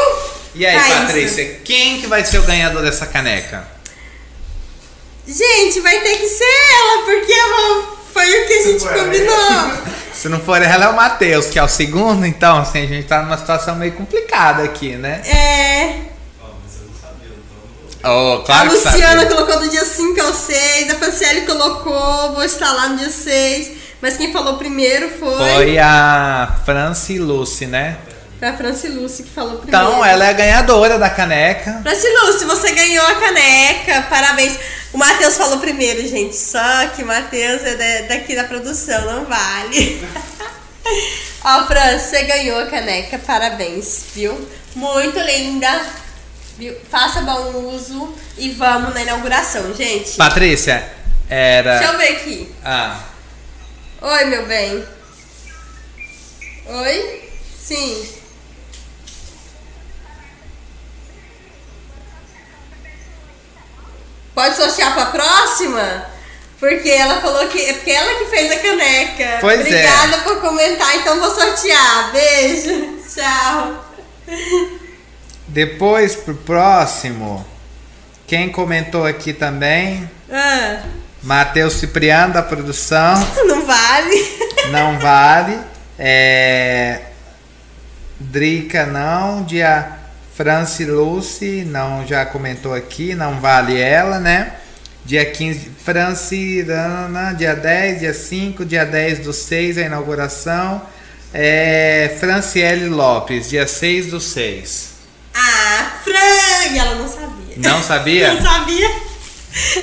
E aí, Raíssa. Patrícia, quem que vai ser o ganhador dessa caneca? Gente, vai ter que ser ela, porque ela- foi o que a gente Ué. combinou. Se não for ela, é o Matheus, que é o segundo, então, assim, a gente tá numa situação meio complicada aqui, né? É. Ó, mas eu não sabia. Oh, claro a Luciana colocou do dia 5 ao 6, a Franciele colocou, vou estar lá no dia 6. Mas quem falou primeiro foi, Foi a Franci Lucy, né? foi a Franci Lucy que falou primeiro. Então, ela é a ganhadora da caneca. Franci Lucy, você ganhou a caneca, parabéns. O Matheus falou primeiro, gente, só que o Matheus é da- daqui da produção, não vale. Ó, Fran, você ganhou a caneca, parabéns, viu? Muito linda. Viu? Faça bom uso e vamos na inauguração, gente. Patrícia, era. Deixa eu ver aqui. Ah, Oi, meu bem. Oi? Sim. Pode sortear pra próxima? Porque ela falou que. É porque ela que fez a caneca. Pois é. Obrigada por comentar, então vou sortear. Beijo. Tchau. depois pro próximo, quem comentou aqui também? Ah, Matheus Cipriano da produção. não vale. Não vale. É... Drica não. Dia Franci Lucy, não, já comentou aqui, não vale ela, né? Dia 15, Franci, Ana, dia 10, dia 5, dia 10 do 6, a inauguração. É, Franciele Lopes, dia 6 do 6. Ah, Fran! E ela não sabia. Não sabia? Não sabia.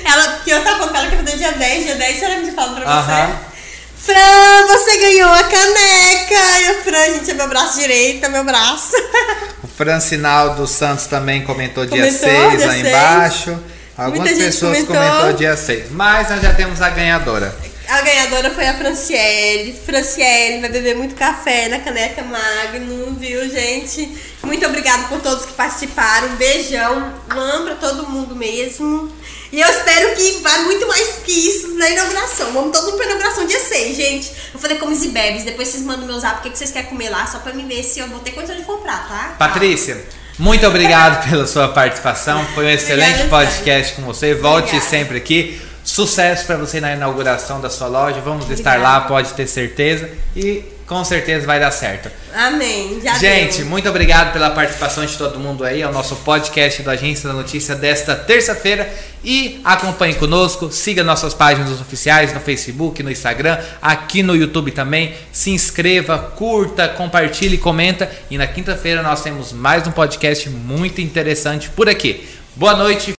Ela, porque eu tava falando com ela que fazer dia 10, dia 10, será que me fala pra você? Aham. Fran, você ganhou a caneca! E a Fran, gente, é meu braço direito, é meu braço. O Francinaldo Santos também comentou dia Comentou, 6 dia aí 6. embaixo. Algumas Muita gente pessoas comentou. comentou dia 6. Mas nós já temos a ganhadora. A ganhadora foi a Franciele. Franciele vai beber muito café na caneca Magnum, viu, gente? Muito obrigada por todos que participaram. Um beijão. Um pra todo mundo mesmo. E eu espero que vá muito mais que isso na inauguração. Vamos todo mundo pra inauguração dia 6, gente. Vou fazer comes e bebes. Depois vocês mandam meu zap o que que vocês querem comer lá, só pra me ver se eu vou ter condição de comprar, tá? Patrícia, muito obrigado pela sua participação. Foi um excelente Obrigada, podcast com você. Volte Obrigada. sempre aqui. Sucesso para você na inauguração da sua loja. Vamos estar Obrigada. lá, pode ter certeza. E com certeza vai dar certo. Amém. Já Gente, deu. muito obrigado pela participação de todo mundo aí. É o nosso podcast da Agência da Notícia desta terça-feira. E acompanhe conosco, siga nossas páginas oficiais no Facebook, no Instagram, aqui no YouTube também. Se inscreva, curta, compartilhe, comenta. E na quinta-feira nós temos mais um podcast muito interessante por aqui. Boa noite.